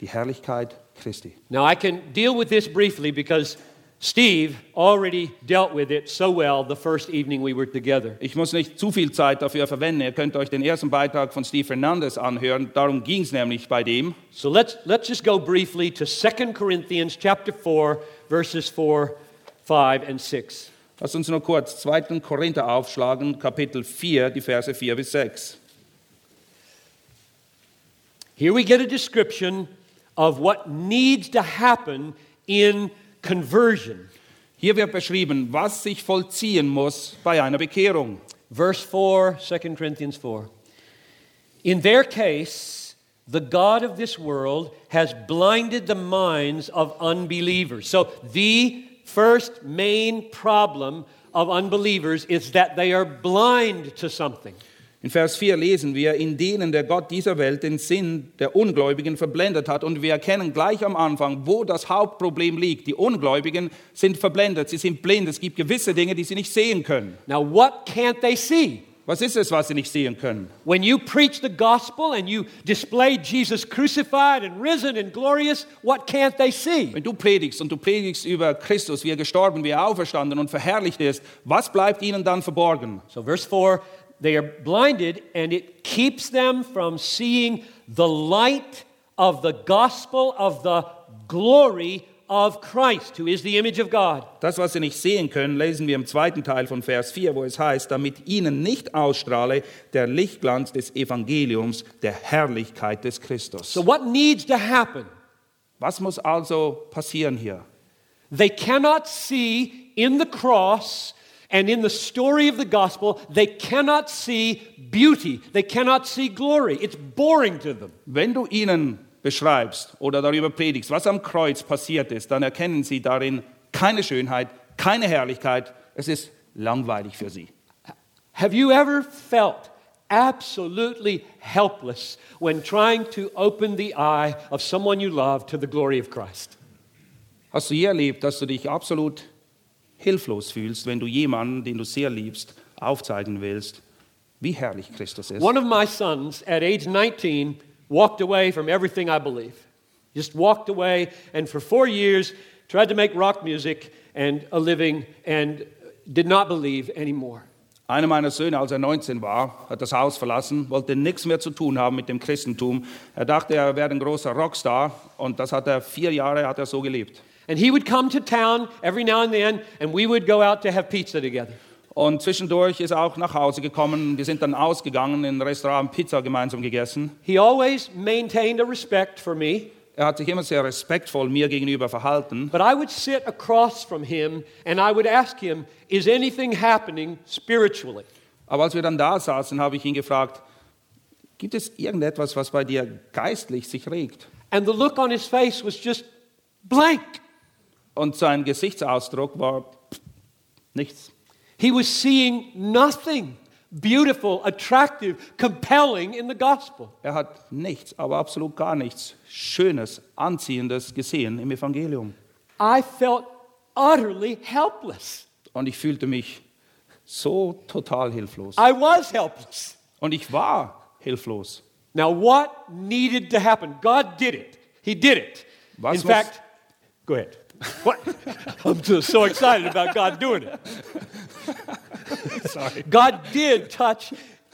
S3: die Herrlichkeit Christi.
S2: Now, I can deal with this briefly because Steve already dealt with it so well the first evening we were together.
S3: Ich muss nicht zu viel Zeit dafür verwenden. Ihr könnt euch den ersten Beitrag von Steve Fernandes anhören. Darum ging es nämlich bei dem.
S2: So let's, let's just go briefly to 2 Corinthians chapter 4, verses 4, 5, and 6.
S3: Lass uns nur kurz 2. Korinther aufschlagen, Kapitel 4, die Verse 4 bis 6.
S2: Here we get a description of what needs to happen in conversion.
S3: Hier wird beschrieben, was sich vollziehen muss bei einer Bekehrung.
S2: Verse 4, 2 Corinthians 4. In their case, the God of this world has blinded the minds of unbelievers. So, the first main problem of unbelievers is that they are blind to something.
S3: In Vers 4 lesen wir, in denen der Gott dieser Welt den Sinn der Ungläubigen verblendet hat. Und wir erkennen gleich am Anfang, wo das Hauptproblem liegt. Die Ungläubigen sind verblendet, sie sind blind. Es gibt gewisse Dinge, die sie nicht sehen können.
S2: Now, what can't they see?
S3: Was ist es, was sie nicht sehen können?
S2: When you preach the gospel and you display Jesus crucified and risen and glorious, what can't they see?
S3: Wenn du predigst und du predigst über Christus, wie er gestorben, wie er auferstanden und verherrlicht ist, was bleibt ihnen dann verborgen?
S2: So, verse 4 they are blinded, and it keeps them from seeing the light of the gospel of the glory of Christ, who is the image of God.
S3: Das, was sie nicht sehen können, lesen wir im zweiten Teil von Vers 4, wo es heißt, damit ihnen nicht ausstrahle der Lichtglanz des Evangeliums, der Herrlichkeit des Christus.
S2: So, what needs to happen?
S3: Was muss also passieren hier?
S2: They cannot see in the cross and in the story of the gospel, they cannot see beauty. They cannot see glory. It's boring to them.
S3: Wenn du ihnen beschreibst oder darüber predigst, was am Kreuz passiert ist, dann erkennen sie darin keine Schönheit, keine Herrlichkeit. Es ist langweilig für sie.
S2: Have you ever felt absolutely helpless when trying to open the eye of someone you love to the glory of Christ?
S3: Hast du je erlebt, dass du dich absolut hilflos fühlst, wenn du jemanden, den du sehr liebst, aufzeigen willst, wie herrlich Christus ist?
S2: One of my sons at age 19 walked away from everything I believe. Just walked away and for four years tried to make rock music and a living and did not believe anymore.
S3: Einer meiner Söhne, als er 19 war, hat das Haus verlassen, wollte nichts mehr zu tun haben mit dem Christentum. Er dachte, er wäre ein großer Rockstar und das hat er vier Jahre hat er so gelebt.
S2: And he would come to town every now and then and we would go out to have pizza together.
S3: Und zwischendurch ist er auch nach Hause gekommen. Wir sind dann ausgegangen in ein Restaurant, Pizza gemeinsam gegessen.
S2: He always maintained a respect for me,
S3: Er hat sich immer sehr respektvoll mir gegenüber verhalten.
S2: but I would sit across from him and I would ask him, Is anything happening spiritually?
S3: Aber als wir dann da saßen, habe ich ihn gefragt, gibt es irgendetwas, was bei dir geistlich sich regt?
S2: And the look on his face was just blank.
S3: Und sein Gesichtsausdruck war nichts.
S2: He was seeing nothing beautiful, attractive, compelling in the gospel.
S3: Er hat nichts, aber absolut gar nichts Schönes, Anziehendes gesehen im Evangelium.
S2: I felt utterly helpless.
S3: Und ich fühlte mich so total hilflos.
S2: I was helpless.
S3: Und ich war hilflos.
S2: Now, what needed to happen? God did it. He did it.
S3: Was
S2: in fact, go ahead. What? I'm just so excited about God doing it.
S3: Sorry.
S2: God did touch,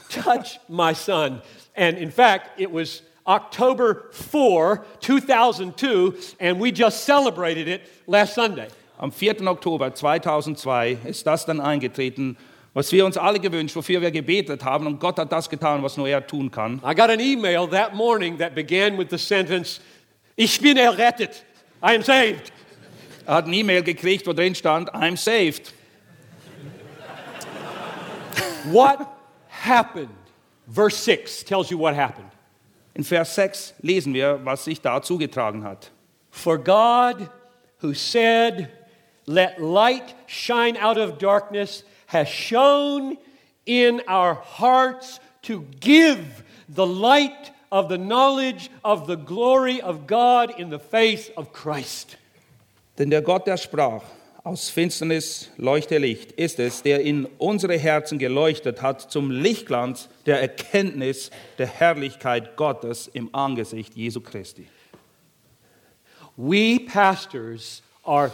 S2: touch my son. And in fact, it was October 4, 2002, and we just celebrated it last Sunday.
S3: Am 4. Oktober 2002 ist das dann eingetreten, was wir uns alle gewünscht, wofür wir gebetet haben. Und Gott hat das getan, was nur er tun kann.
S2: I got an email that morning that began with the sentence, Ich bin errettet. I am saved.
S3: Er hat eine E-Mail gekriegt, wo drin stand, I'm saved.
S2: What happened? Verse 6 tells you what happened.
S3: In Vers 6 lesen wir, was sich da zugetragen hat.
S2: For God, who said, Let light shine out of darkness, has shown in our hearts to give the light of the knowledge of the glory of God in the face of Christ.
S3: Denn der Gott, der sprach, aus Finsternis leuchte Licht, ist es, der in unsere Herzen geleuchtet hat zum Lichtglanz der Erkenntnis der Herrlichkeit Gottes im Angesicht Jesu Christi.
S2: We pastors are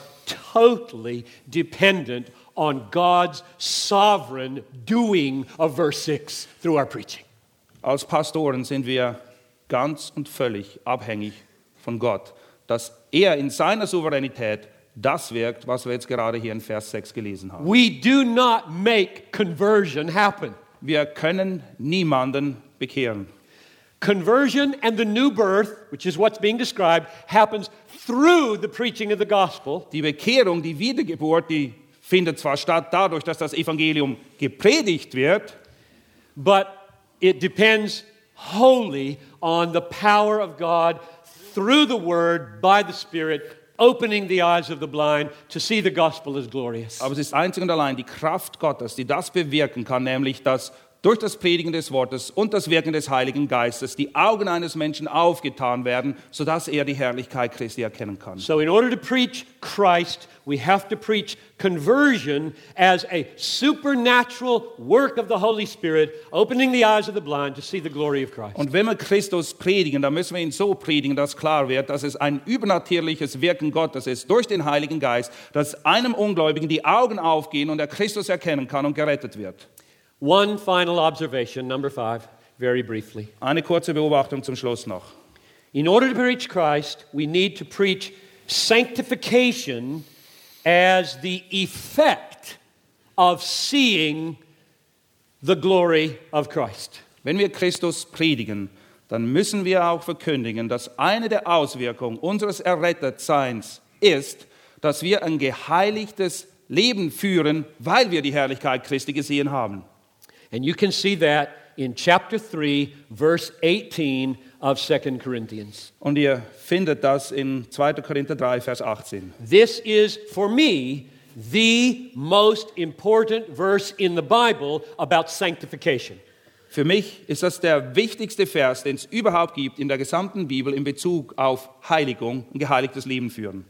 S2: totally dependent on God's sovereign doing of verse 6 through our preaching.
S3: Als Pastoren sind wir ganz und völlig abhängig von Gott, dass er in seiner Souveränität das wirkt, was wir jetzt gerade hier in Vers 6 gelesen haben.
S2: We do not make conversion happen.
S3: Wir können niemanden bekehren.
S2: Conversion and the new birth, which is what's being described, happens through the preaching of the gospel,
S3: Die Bekehrung, die Wiedergeburt, die findet zwar statt dadurch, dass das Evangelium gepredigt wird,
S2: but it depends wholly on the power of God through the word by the Spirit, opening the eyes of the blind to see the gospel as glorious.
S3: aber es ist einzig und allein die Kraft Gottes, die das bewirken kann, nämlich dass durch das Predigen des Wortes und das Wirken des Heiligen Geistes die Augen eines Menschen aufgetan werden, sodass er die Herrlichkeit Christi erkennen kann.
S2: So, in order to preach Christ, we have to preach conversion as a supernatural work of the Holy Spirit, opening the eyes of the blind to see the glory of Christ.
S3: Und wenn wir Christus predigen, dann müssen wir ihn so predigen, dass klar wird, dass es ein übernatürliches Wirken Gottes ist durch den Heiligen Geist, dass einem Ungläubigen die Augen aufgehen und er Christus erkennen kann und gerettet wird.
S2: One final observation, number five, very briefly.
S3: Eine kurze Beobachtung zum Schluss noch.
S2: In order to preach Christ, we need to preach sanctification as the effect of seeing the glory of Christ.
S3: Wenn wir Christus predigen, dann müssen wir auch verkündigen, dass eine der Auswirkungen unseres Errettetseins ist, dass wir ein geheiligtes Leben führen, weil wir die Herrlichkeit Christi gesehen haben.
S2: And you can see that in chapter 3, verse 18 of 2 Corinthians.
S3: Und ihr findet das in 2. Korinther 3, Vers 18.
S2: This is, for me, the most important verse in the Bible about sanctification.
S3: Für mich ist das der wichtigste Vers, den es überhaupt gibt in der gesamten Bibel in Bezug auf Heiligung, ein geheiligtes Leben führen.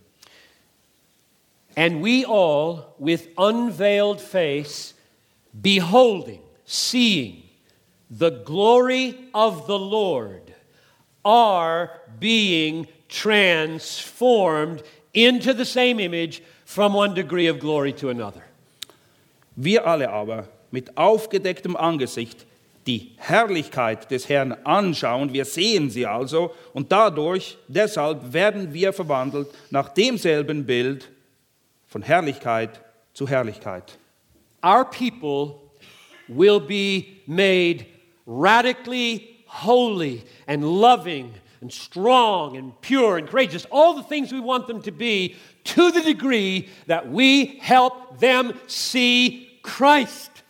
S2: And we all, with unveiled face, beholding, seeing the glory of the Lord, are being transformed into the same image from one degree of glory to another.
S3: Wir alle aber mit aufgedecktem Angesicht die Herrlichkeit des Herrn anschauen, wir sehen sie also und dadurch, deshalb werden wir verwandelt nach demselben Bild von Herrlichkeit zu Herrlichkeit.
S2: Our people will be made radically holy and loving and strong and pure and courageous, all the things we want them to be, to the degree that we help them see Christ.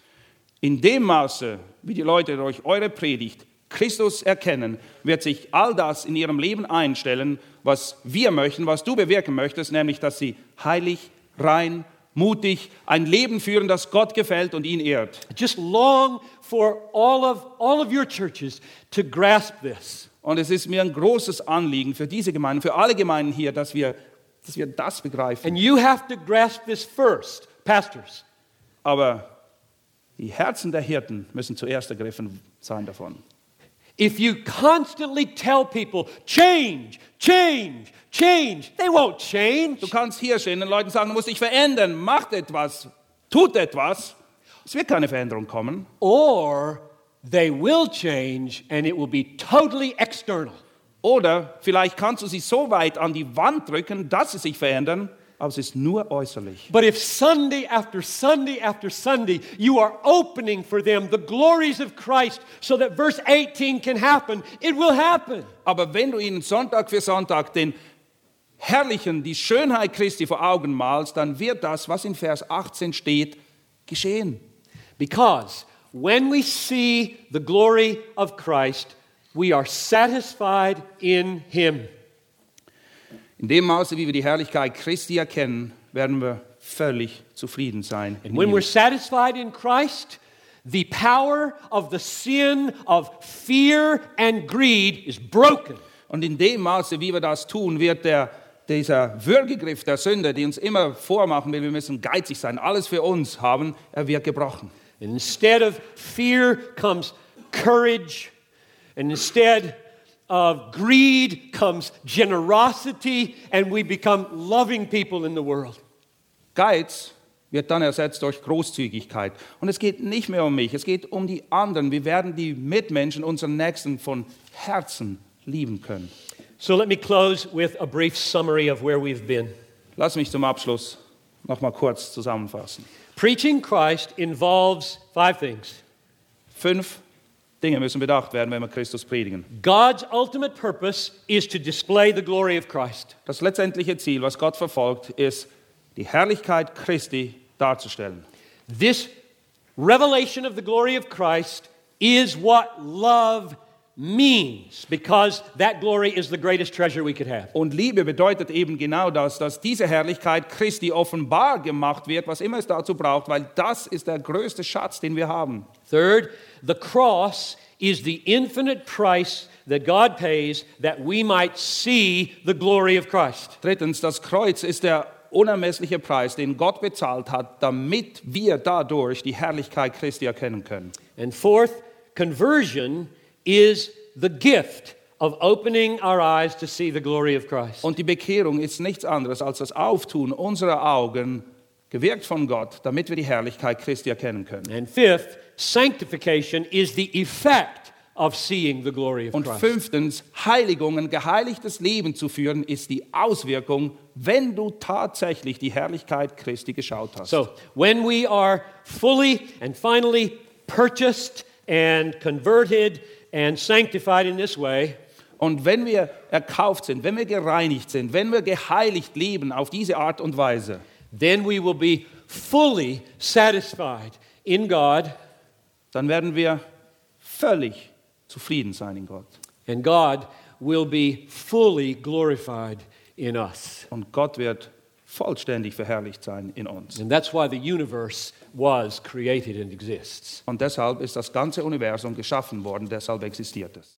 S3: In dem Maße, wie die Leute durch eure Predigt Christus erkennen, wird sich all das in ihrem Leben einstellen, was wir möchten, was du bewirken möchtest, nämlich dass sie heilig, rein, mutig ein Leben führen, das Gott gefällt und ihn ehrt.
S2: Just long for all of, all of your churches to grasp this.
S3: Und es ist mir ein großes Anliegen für diese Gemeinden, für alle Gemeinden hier, dass wir, dass wir das begreifen.
S2: And you have to grasp this first, pastors.
S3: Aber die Herzen der Hirten müssen zuerst ergriffen sein davon.
S2: If you constantly tell people, change, change, change, they won't change.
S3: Du kannst hier stehen und den Leuten sagen, du musst dich verändern, macht etwas, tut etwas. Es wird keine Veränderung kommen.
S2: Or they will change and it will be totally external.
S3: Oder vielleicht kannst du sie so weit an die Wand drücken, dass sie sich verändern, aber es ist nur äußerlich.
S2: But if Sunday after Sunday after Sunday you are opening for them the glories of Christ so that verse 18 can happen, it will happen.
S3: Aber wenn du ihnen Sonntag für Sonntag den Herrlichen, die Schönheit Christi vor Augen malst, dann wird das, was in Vers 18 steht, geschehen.
S2: Because when we see the glory of Christ, we are satisfied in Him.
S3: In dem Maße, wie wir die Herrlichkeit Christi erkennen, werden wir völlig zufrieden sein. in
S2: And when we're satisfied in Christ, the power of the sin of fear and greed is broken.
S3: Und in dem Maße, wie wir das tun, wird der, dieser Würgegriff der Sünde, die uns immer vormachen will, wir müssen geizig sein, alles für uns haben, er wird gebrochen.
S2: And instead of fear comes courage, and instead of greed comes generosity, and we become loving people in the world.
S3: Geiz wird dann ersetzt durch Großzügigkeit. Und es geht nicht mehr um mich, es geht um die anderen. Wir werden die Mitmenschen, unseren Nächsten von Herzen lieben können.
S2: So let me close with a brief summary of where we've been.
S3: Lass mich zum Abschluss noch mal kurz zusammenfassen.
S2: Preaching Christ involves five things
S3: Fünf Dinge müssen bedacht werden, wenn wir Christus predigen.
S2: God's ultimate purpose is to display the glory of Christ.
S3: Das letztendliche Ziel, was Gott verfolgt, ist, die Herrlichkeit Christi darzustellen.
S2: This revelation of the glory of Christ is what love means because that glory is the greatest treasure we could have.
S3: Und Liebe bedeutet eben genau das, dass diese Herrlichkeit Christi offenbar gemacht wird, was immer es dazu braucht, weil das ist der größte Schatz, den wir haben.
S2: Third, the cross is the infinite price that God pays that we might see the glory of Christ.
S3: Drittens, das Kreuz ist der unermessliche Preis, den Gott bezahlt hat, damit wir dadurch die Herrlichkeit Christi erkennen können.
S2: And fourth, conversion is the gift of opening our eyes to see the glory of Christ.
S3: Und die Bekehrung ist nichts anderes als das Auftun unserer Augen, gewirkt von Gott, damit wir die Herrlichkeit Christi erkennen können.
S2: And fifth, sanctification is the effect of seeing the glory of
S3: Und
S2: Christ.
S3: fünftens, Heiligung, ein geheiligtes Leben zu führen, ist die Auswirkung, wenn du tatsächlich die Herrlichkeit Christi geschaut hast.
S2: So, when we are fully and finally purchased and converted and sanctified in this way,
S3: Und wenn wir erkauft sind, wenn wir gereinigt sind, wenn wir geheiligt leben auf diese Art und Weise,
S2: then we will be fully satisfied in God,
S3: dann werden wir völlig zufrieden sein in Gott.
S2: and God will be fully glorified in us.
S3: Und Gott wird vollständig verherrlicht sein in uns.
S2: And that's why the universe was created and exists.
S3: Und deshalb ist das ganze Universum geschaffen worden, deshalb existiert es.